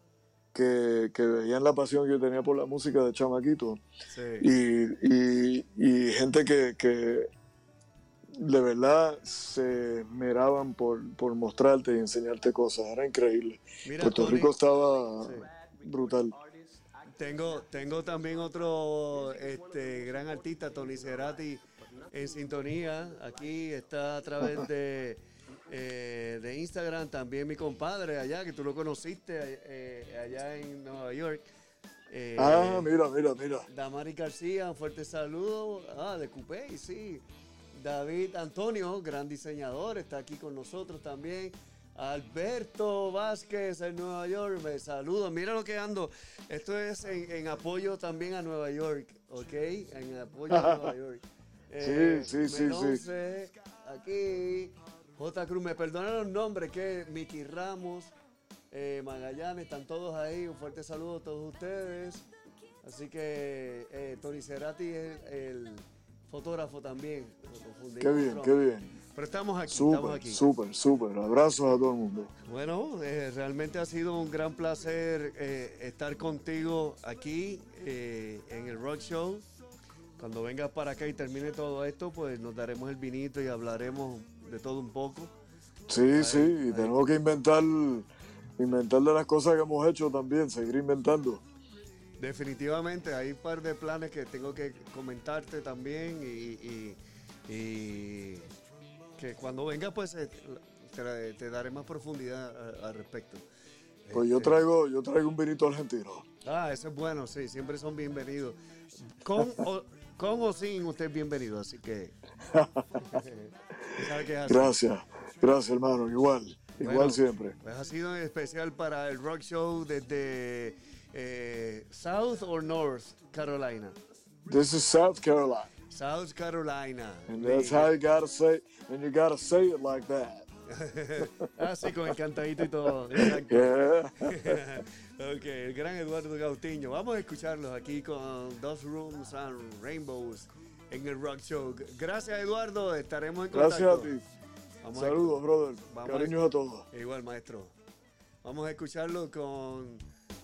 que, que veían la pasión que yo tenía por la música de chamaquito. Sí. Y, y, y gente que, que de verdad se miraban por, por mostrarte y enseñarte cosas. Era increíble. Mira, Puerto Tony, Rico estaba sí. brutal. Tengo, tengo también otro este, gran artista, Tony Cerati, en sintonía. Aquí está a través de, eh, de Instagram. También mi compadre allá, que tú lo conociste eh, allá en Nueva York. Eh, Ah, mira, mira, mira. Damari García, un fuerte saludo. Ah, de Coupé, sí. David Antonio, gran diseñador, está aquí con nosotros también. Alberto Vázquez en Nueva York, me saludo. Mira lo que ando. Esto es en, en apoyo también a Nueva York, ¿ok? En apoyo a Nueva York. Eh, Sí, sí, sí, sí. Aquí. J. Cruz, me perdonan los nombres, que Miki Ramos, eh, Magallanes, están todos ahí. Un fuerte saludo a todos ustedes. Así que eh, Tony Cerati es el fotógrafo también. Qué bien, qué bien. Pero estamos aquí, Súper, súper, súper. Abrazos a todo el mundo. Bueno, eh, realmente ha sido un gran placer eh, estar contigo aquí eh, en el Rock Show. Cuando vengas para acá y termine todo esto, pues nos daremos el vinito y hablaremos de todo un poco. Sí, sí, y tenemos que inventar, inventar de las cosas que hemos hecho también, seguir inventando. Definitivamente, hay un par de planes que tengo que comentarte también y, y- y que cuando venga pues eh, te, te daré más profundidad al respecto. Pues yo Este, traigo, yo traigo un vinito argentino. Ah, eso es bueno, sí, siempre son bienvenidos. Con o, con o sin usted es bienvenido, así que... sabe. Gracias, gracias hermano, igual, igual Bueno, siempre. Pues ha sido especial para el Rock Show desde eh, South or North Carolina. This is South Carolina, South Carolina. and that's how you gotta say, and you gotta say it like that. Así con el cantadito y todo. Exacto. Yeah. ok, el gran Eduardo Gautiño. Vamos a escucharlos aquí con Dos Rooms and Rainbows en el Rock Show. Gracias, Eduardo. Estaremos en contacto. Gracias a ti. A- Saludos, brother. Vamos a- Cariños a todos. Igual, maestro. Vamos a escucharlo con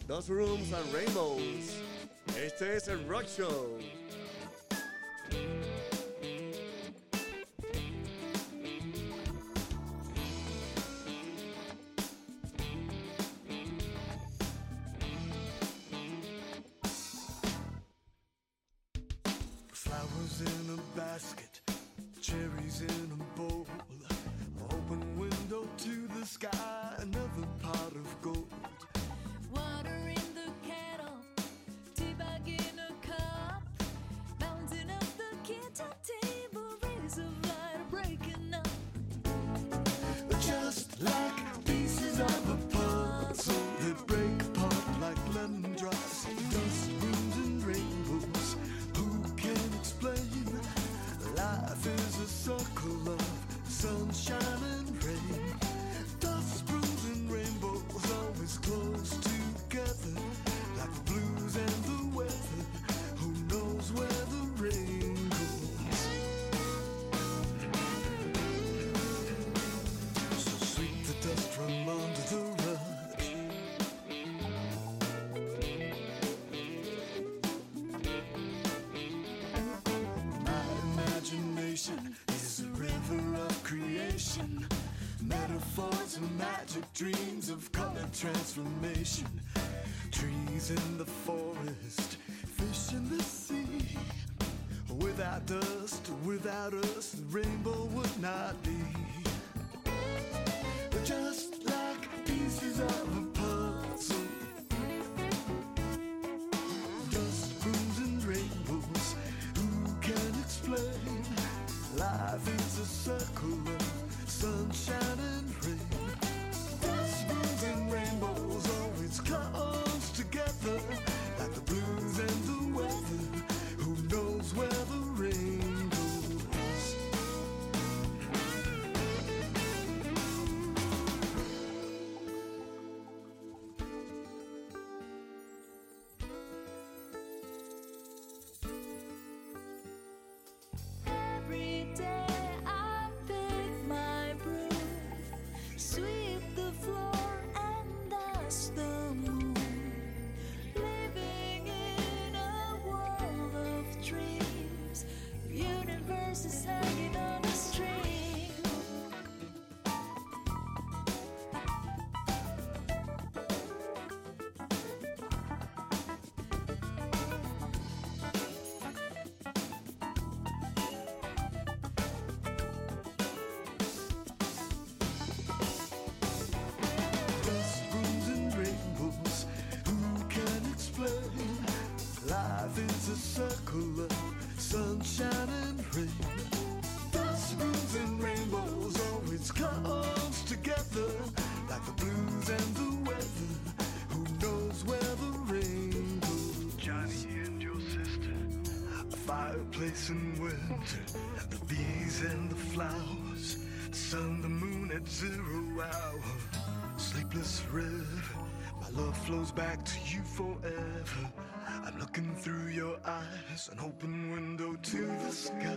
Dos Rooms and Rainbows. Este es el Rock Show. Trees in the fireplace in winter, the bees and the flowers, the sun, the moon at zero hour. Sleepless river, my love flows back to you forever. I'm looking through your eyes, an open window to the sky.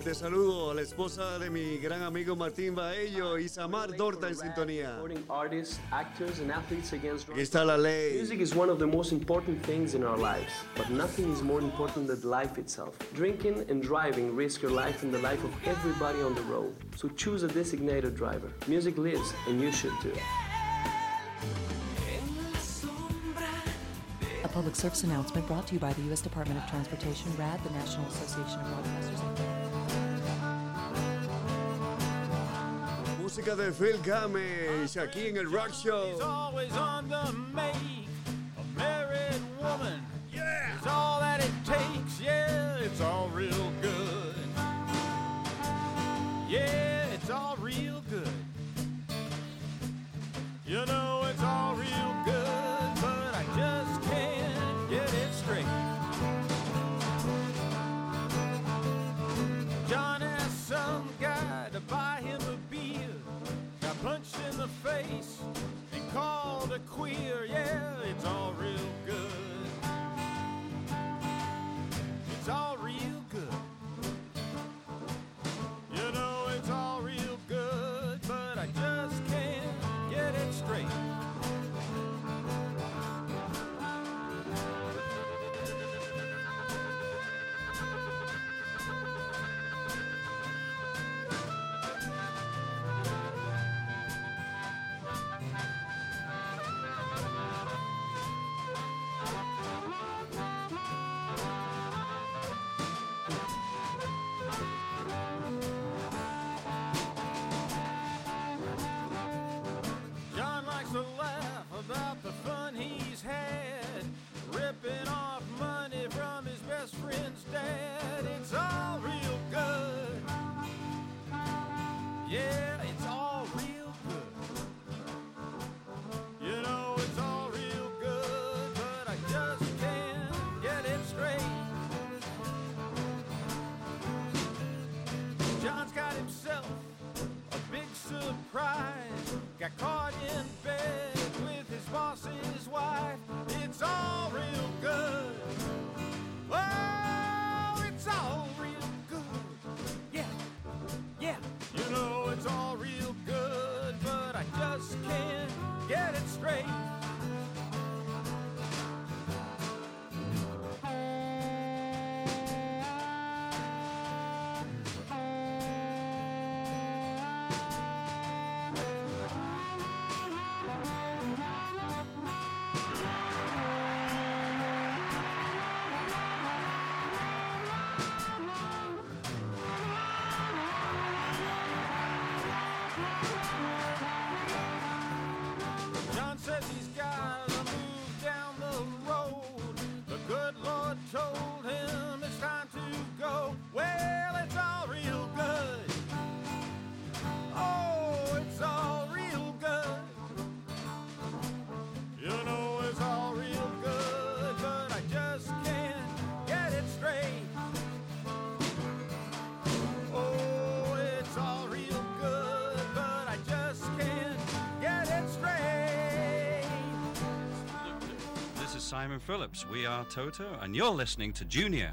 Fuerte saludo a la esposa de mi gran amigo Martín Baello, Isamar Dorta en sintonía. Supporting artists, actors, and Aquí está la ley. Music is one of the most important things in our lives, but nothing is more important than life itself. Drinking and driving risk your life and the life of everybody on the road. So choose a designated driver. Music lives, and you should too. A public service announcement brought to you by the U.S. Department of Transportation, RAD, the National Association of Broadcasters. Música de Phil Game, aquí en el Rock Show. Queer. Simon Phillips. We are Toto, and you're listening to Junior.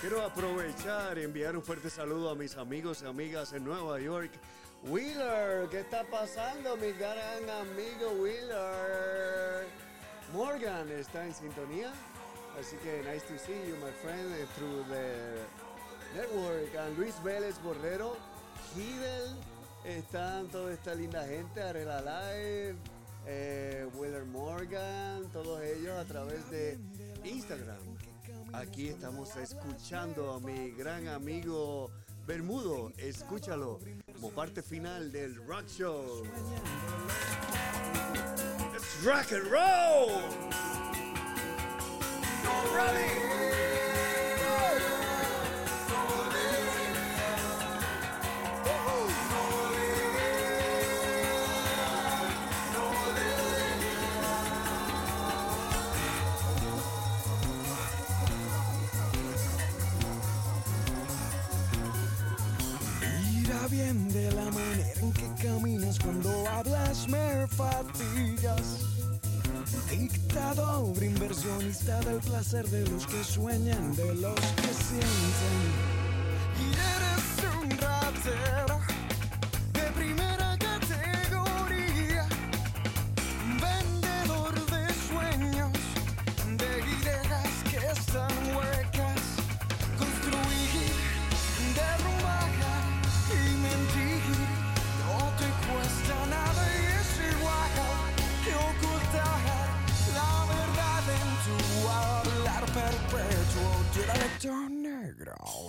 Quiero aprovechar y enviar un fuerte saludo a mis amigos y amigas en Nueva York. Wheeler, ¿qué está pasando, mi gran amigo Wheeler? Morgan está en sintonía, así que nice to see you, my friend, eh, through the network. And Luis Vélez Borrero, Hidel, están toda esta linda gente, Arela Live, eh, Wheeler Morgan, todos ellos a través de Instagram. Aquí estamos escuchando a mi gran amigo Bermudo. Escúchalo como parte final del Rock Show. It's rock and roll. De la manera en que caminas cuando hablas me fatigas. Dictador, inversionista del placer de los que sueñan, de los que sienten. after all.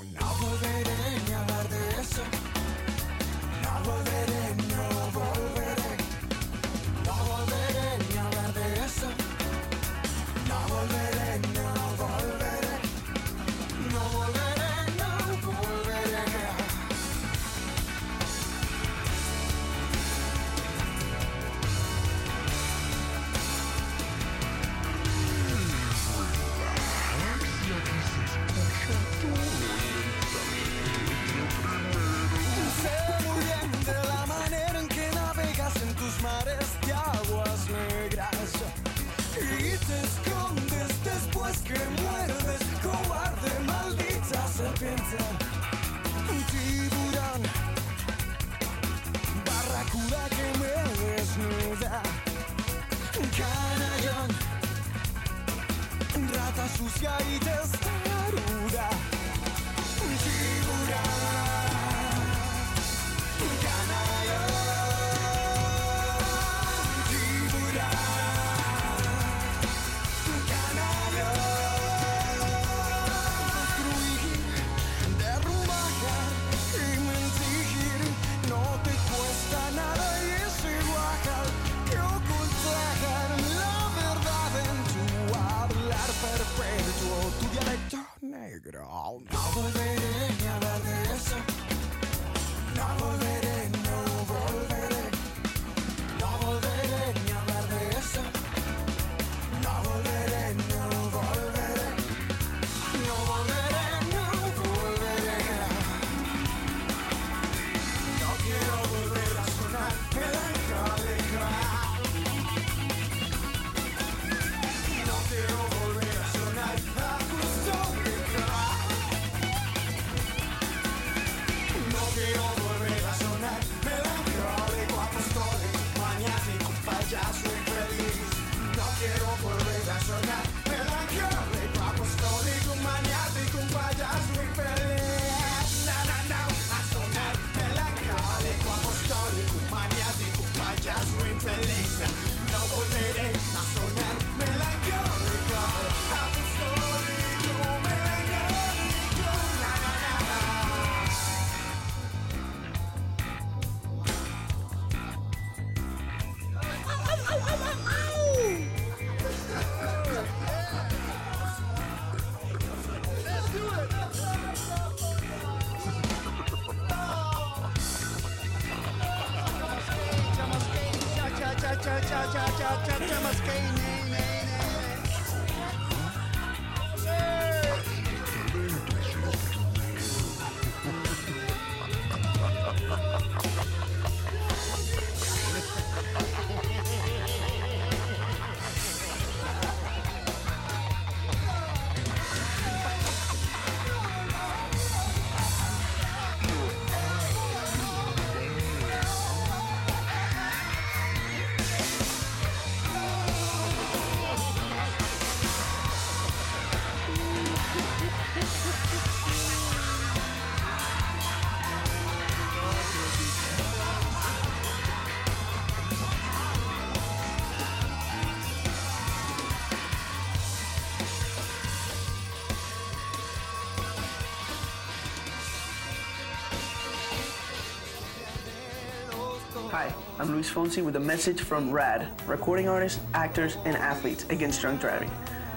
Luis Fonsi with a message from RAD, recording artists, actors, and athletes against drunk driving.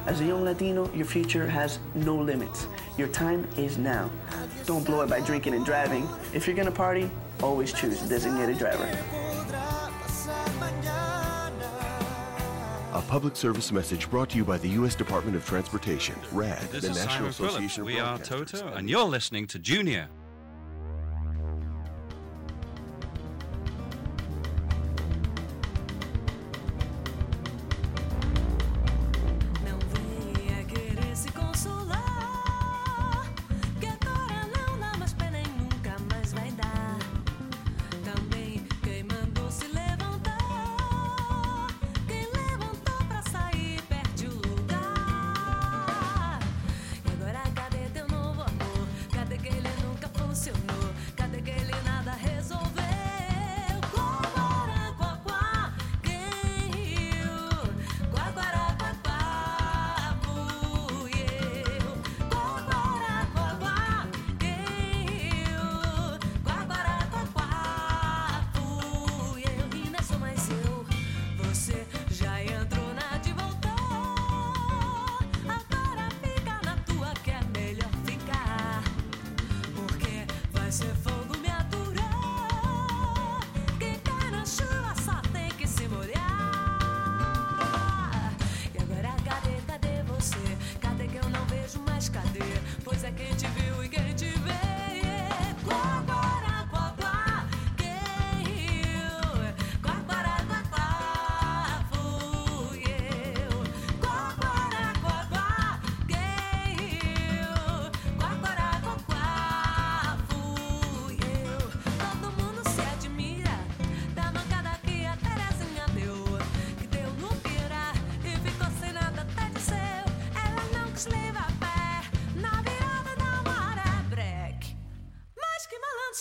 As a young Latino, your future has no limits. Your time is now. Don't blow it by drinking and driving. If you're gonna party, always choose a designated driver. A public service message brought to you by the U.S. Department of Transportation, RAD, this the National Association of We are Toto, and you're listening to Junior.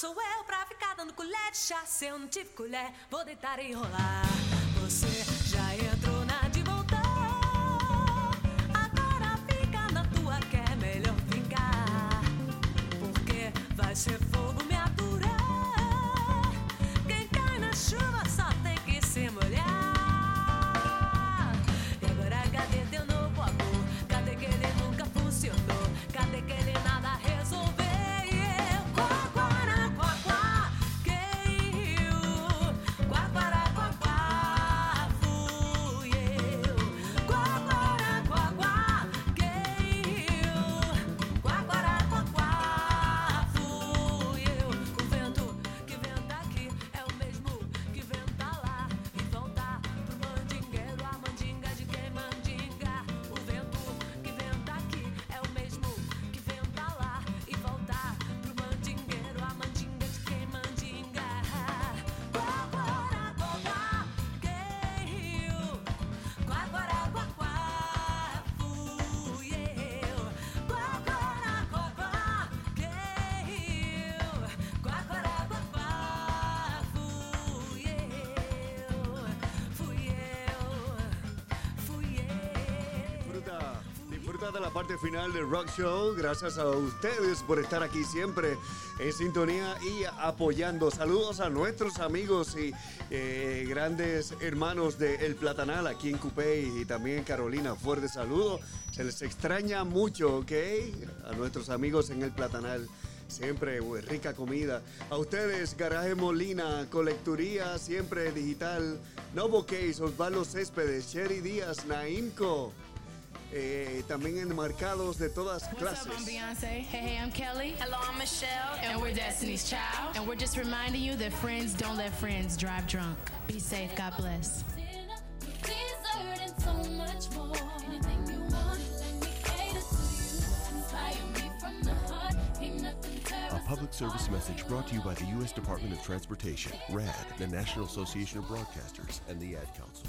sou eu pra ficar dando colher de chá. Se eu não tive colher, vou deitar e rolar. Parte final del Rock Show. Gracias a ustedes por estar aquí siempre en sintonía y apoyando. Saludos a nuestros amigos y eh, grandes hermanos de El Platanal aquí en Cupey y también Carolina. Fuerte saludo. Se les extraña mucho, ¿ok? A nuestros amigos en El Platanal. Siempre uy, rica comida. A ustedes, Garaje Molina, Colecturía, siempre digital. Novo Case, Osvaldo Céspedes, Sherry Díaz, Naimco. Eh, también enmarcados de todas What's clases. up, I'm Beyonce. Hey, hey, I'm Kelly. Hello, I'm Michelle. And we're Destiny's Child. And we're just reminding you that friends don't let friends drive drunk. Be safe. God bless. Dessert and so much more. Anything you want, let me cater to you. Inspire me from the heart. Ain't nothing A public service message brought to you by the U.S. Department of Transportation, RAD, the National Association of Broadcasters, and the Ad Council.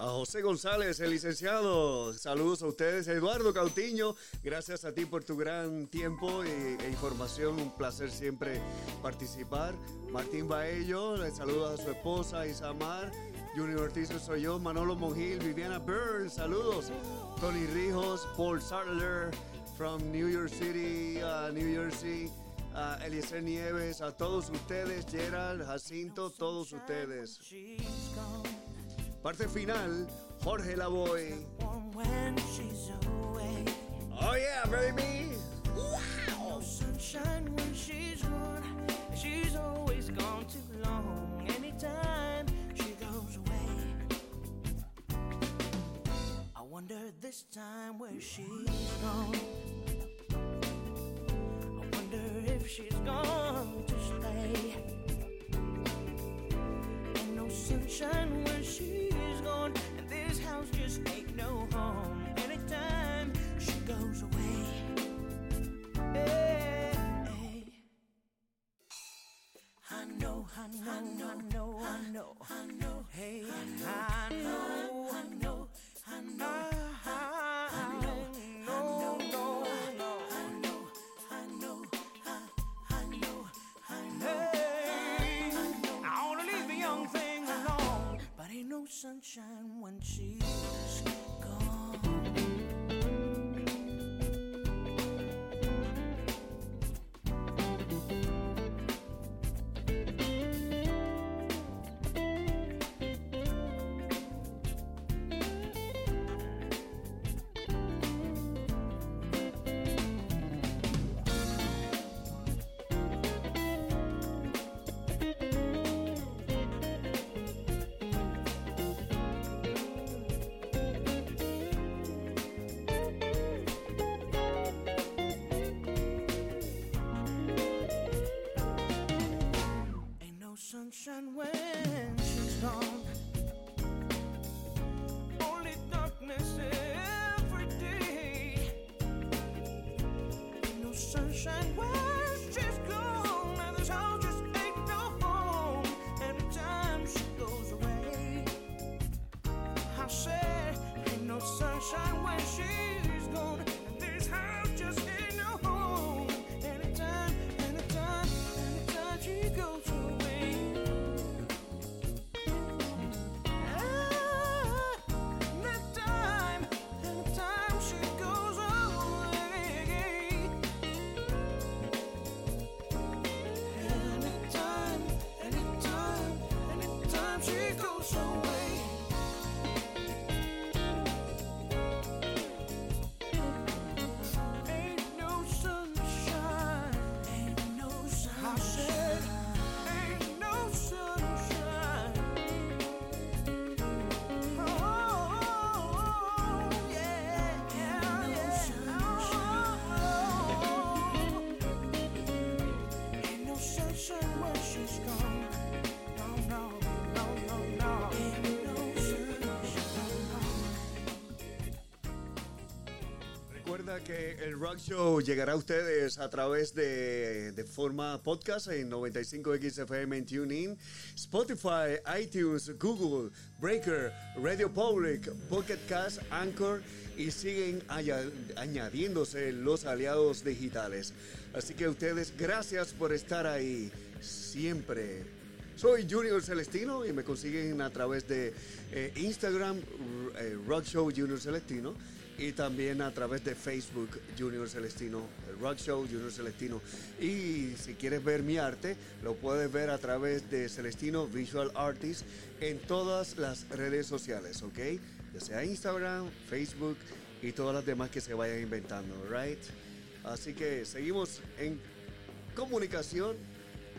A José González, el licenciado. Saludos a ustedes. Eduardo Cautiño, gracias a ti por tu gran tiempo e información. Un placer siempre participar. Martín Baello, le saluda a su esposa Isamar. Junior Ortiz soy yo. Manolo Monjil, Viviana Burns, saludos. Tony Rijos, Paul Sartler from New York City, New Jersey. Uh, Eliezer Nieves, a todos ustedes, Gerald, Jacinto, todos ustedes. Parte final, Jorge Lavoy. Oh yeah, baby. No sunshine when she's gone. She's always gone too long. Anytime she goes away. I wonder this time where she's gone. I wonder if she's gone to stay. Ain't no sunshine when she's and house just ain't no home. Anytime she goes away. Hey, hey. I know, I know, I know, I know, I know, hey, I know, sunshine when she's el Rock Show llegará a ustedes a través de, de forma podcast en 95XFM en TuneIn, Spotify, iTunes, Google, Breaker, Radio Public, Pocket Cast, Anchor y siguen aña- añadiéndose los aliados digitales. Así que ustedes, gracias por estar ahí siempre. Soy Junior Celestino y me consiguen a través de eh, Instagram, eh, Rock Show Junior Celestino, y también a través de Facebook Junior Celestino, el Rock Show Junior Celestino. Y si quieres ver mi arte, lo puedes ver a través de Celestino Visual Artist en todas las redes sociales, ¿ok? Ya sea Instagram, Facebook y todas las demás que se vayan inventando, ¿right? Así que seguimos en comunicación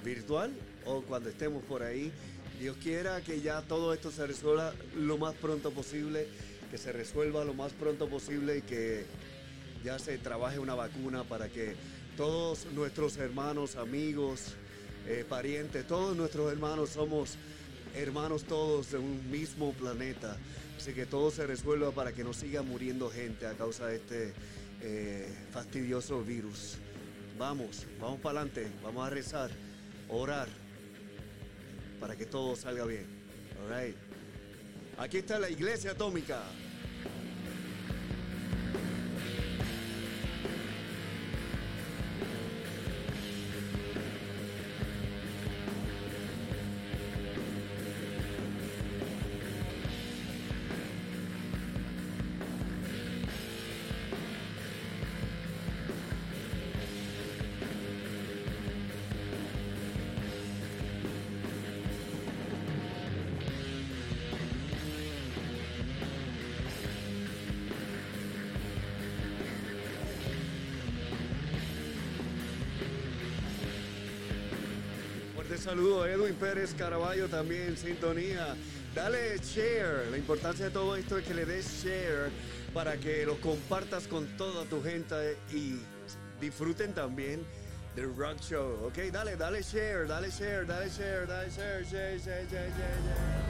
virtual o cuando estemos por ahí. Dios quiera que ya todo esto se resuelva lo más pronto posible, que se resuelva lo más pronto posible y que ya se trabaje una vacuna para que todos nuestros hermanos, amigos, eh, parientes, todos nuestros hermanos somos hermanos todos de un mismo planeta. Así que todo se resuelva para que no siga muriendo gente a causa de este eh, fastidioso virus. Vamos, vamos para adelante, vamos a rezar, orar para que todo salga bien. All right. Aquí está la iglesia atómica. Saludo, Edwin Pérez Caraballo también en sintonía. Dale share. La importancia de todo esto es que le des share para que lo compartas con toda tu gente y disfruten también del Rock Show. Ok, dale, dale share, dale share, dale share, dale share, share, share, share, share, share.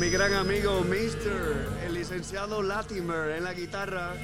Mi gran amigo Mr. el licenciado Latimer en la guitarra.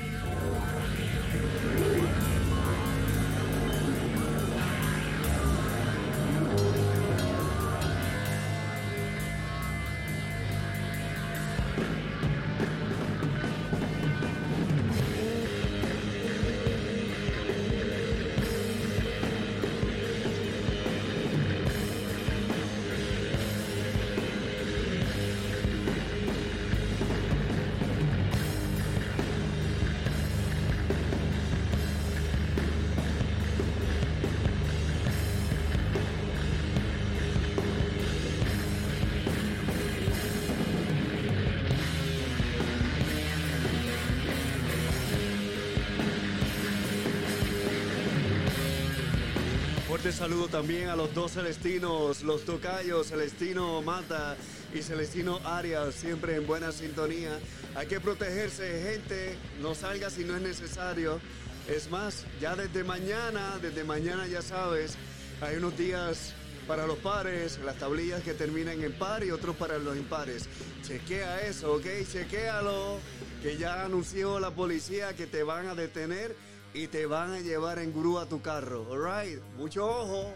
Saludo también a los dos celestinos, los tocayos, Celestino Mata y Celestino Arias, siempre en buena sintonía. Hay que protegerse, gente, no salga si no es necesario. Es más, ya desde mañana, desde mañana ya sabes, hay unos días para los pares, las tablillas que terminan en par y otros para los impares. Chequea eso, ¿ok? Chequéalo, que ya anunció la policía que te van a detener y te van a llevar en grúa a tu carro, alright? Mucho ojo.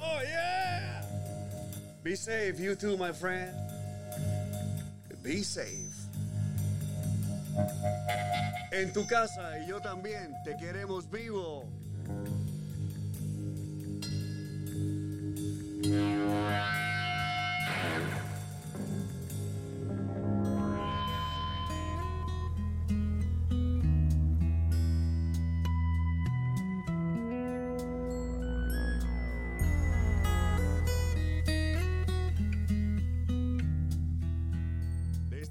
Oh yeah. Be safe, you too, my friend. Be safe. En tu casa y yo también te queremos vivo. De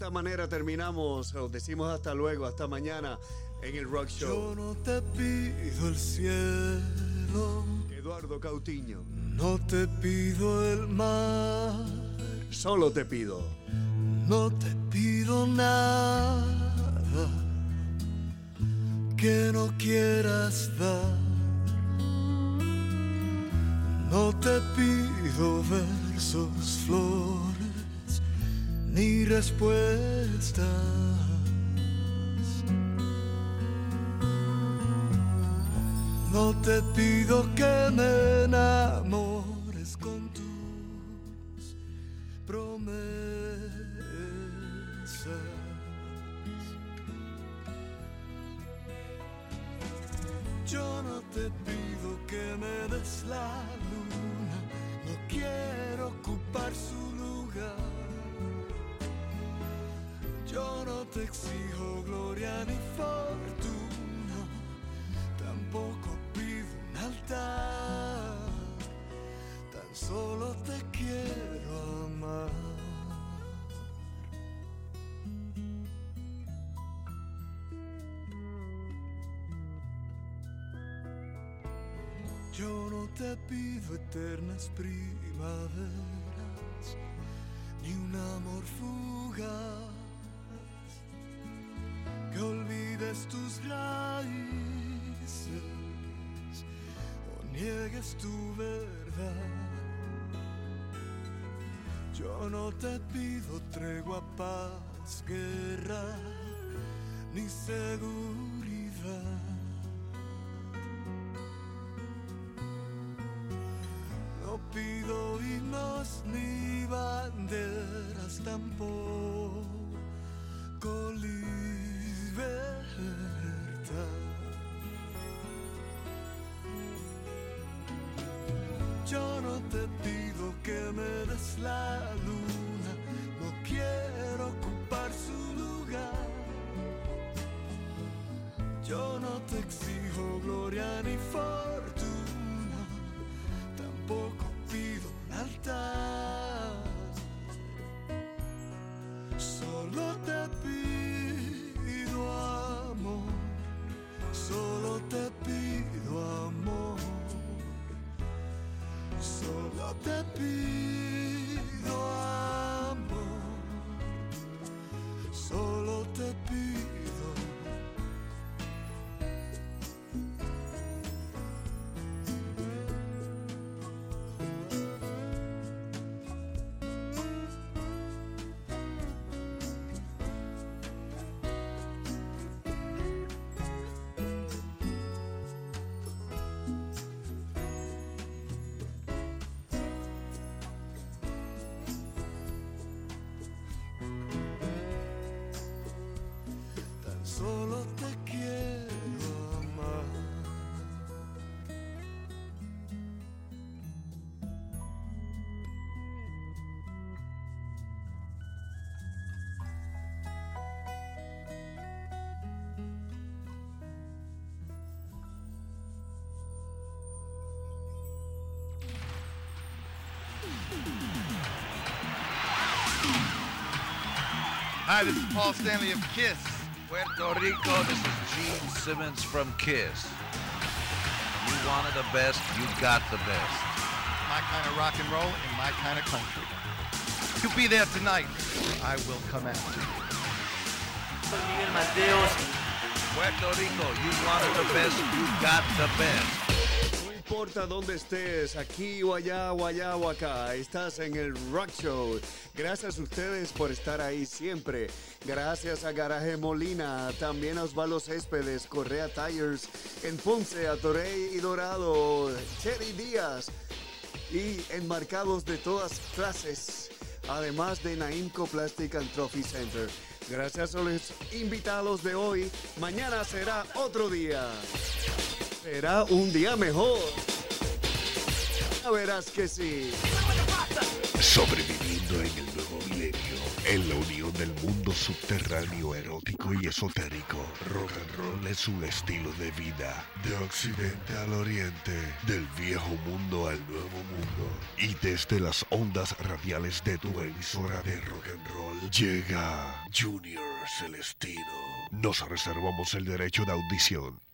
esta manera terminamos, os decimos hasta luego, hasta mañana en el Rock Yo Show. no te pido el cielo, Eduardo Cautiño, no te pido el mar, solo te pido no te pido nada que no quieras dar. No te pido versos, flores, ni respuestas. No te pido que me enamores con tus promesas. Yo no te pido que me des la luna, no quiero ocupar su lugar. Yo no te exijo gloria ni fortuna, tampoco pido un altar, tan solo te quiero amar. Yo no te pido eternas primaveras, ni un amor fugaz, olvides tus raíces o niegues tu verdad. Yo no te pido tregua, paz, guerra, ni seguridad. No pido himnos ni banderas tampoco Hi, this is Paul Stanley of Kiss. Puerto Rico, this is Gene Simmons from Kiss. You wanted the best, you got the best. My kind of rock and roll in my kind of country. You'll be there tonight. I will come after you. Miguel Mateos. Puerto Rico, you wanted the best, you got the best. Importa dónde estés, aquí o allá o allá o acá, estás en el Rock Show. Gracias a ustedes por estar ahí siempre. Gracias a Garaje Molina, también a Osvaldo Céspedes, Correa Tires, en Ponce, a Torrey y Dorado, Cherry Díaz y enmarcados de todas clases. Además de Naimco Plastic and Trophy Center. Gracias a los invitados de hoy. Mañana será otro día. Será un día mejor. Ya verás que sí. Sobreviviendo en el nuevo milenio, en la unión del mundo subterráneo erótico y esotérico, rock and roll es un estilo de vida, de occidente al oriente, del viejo mundo al nuevo mundo. Y desde las ondas radiales de tu emisora de rock and roll, llega Junior Celestino. Nos reservamos el derecho de audición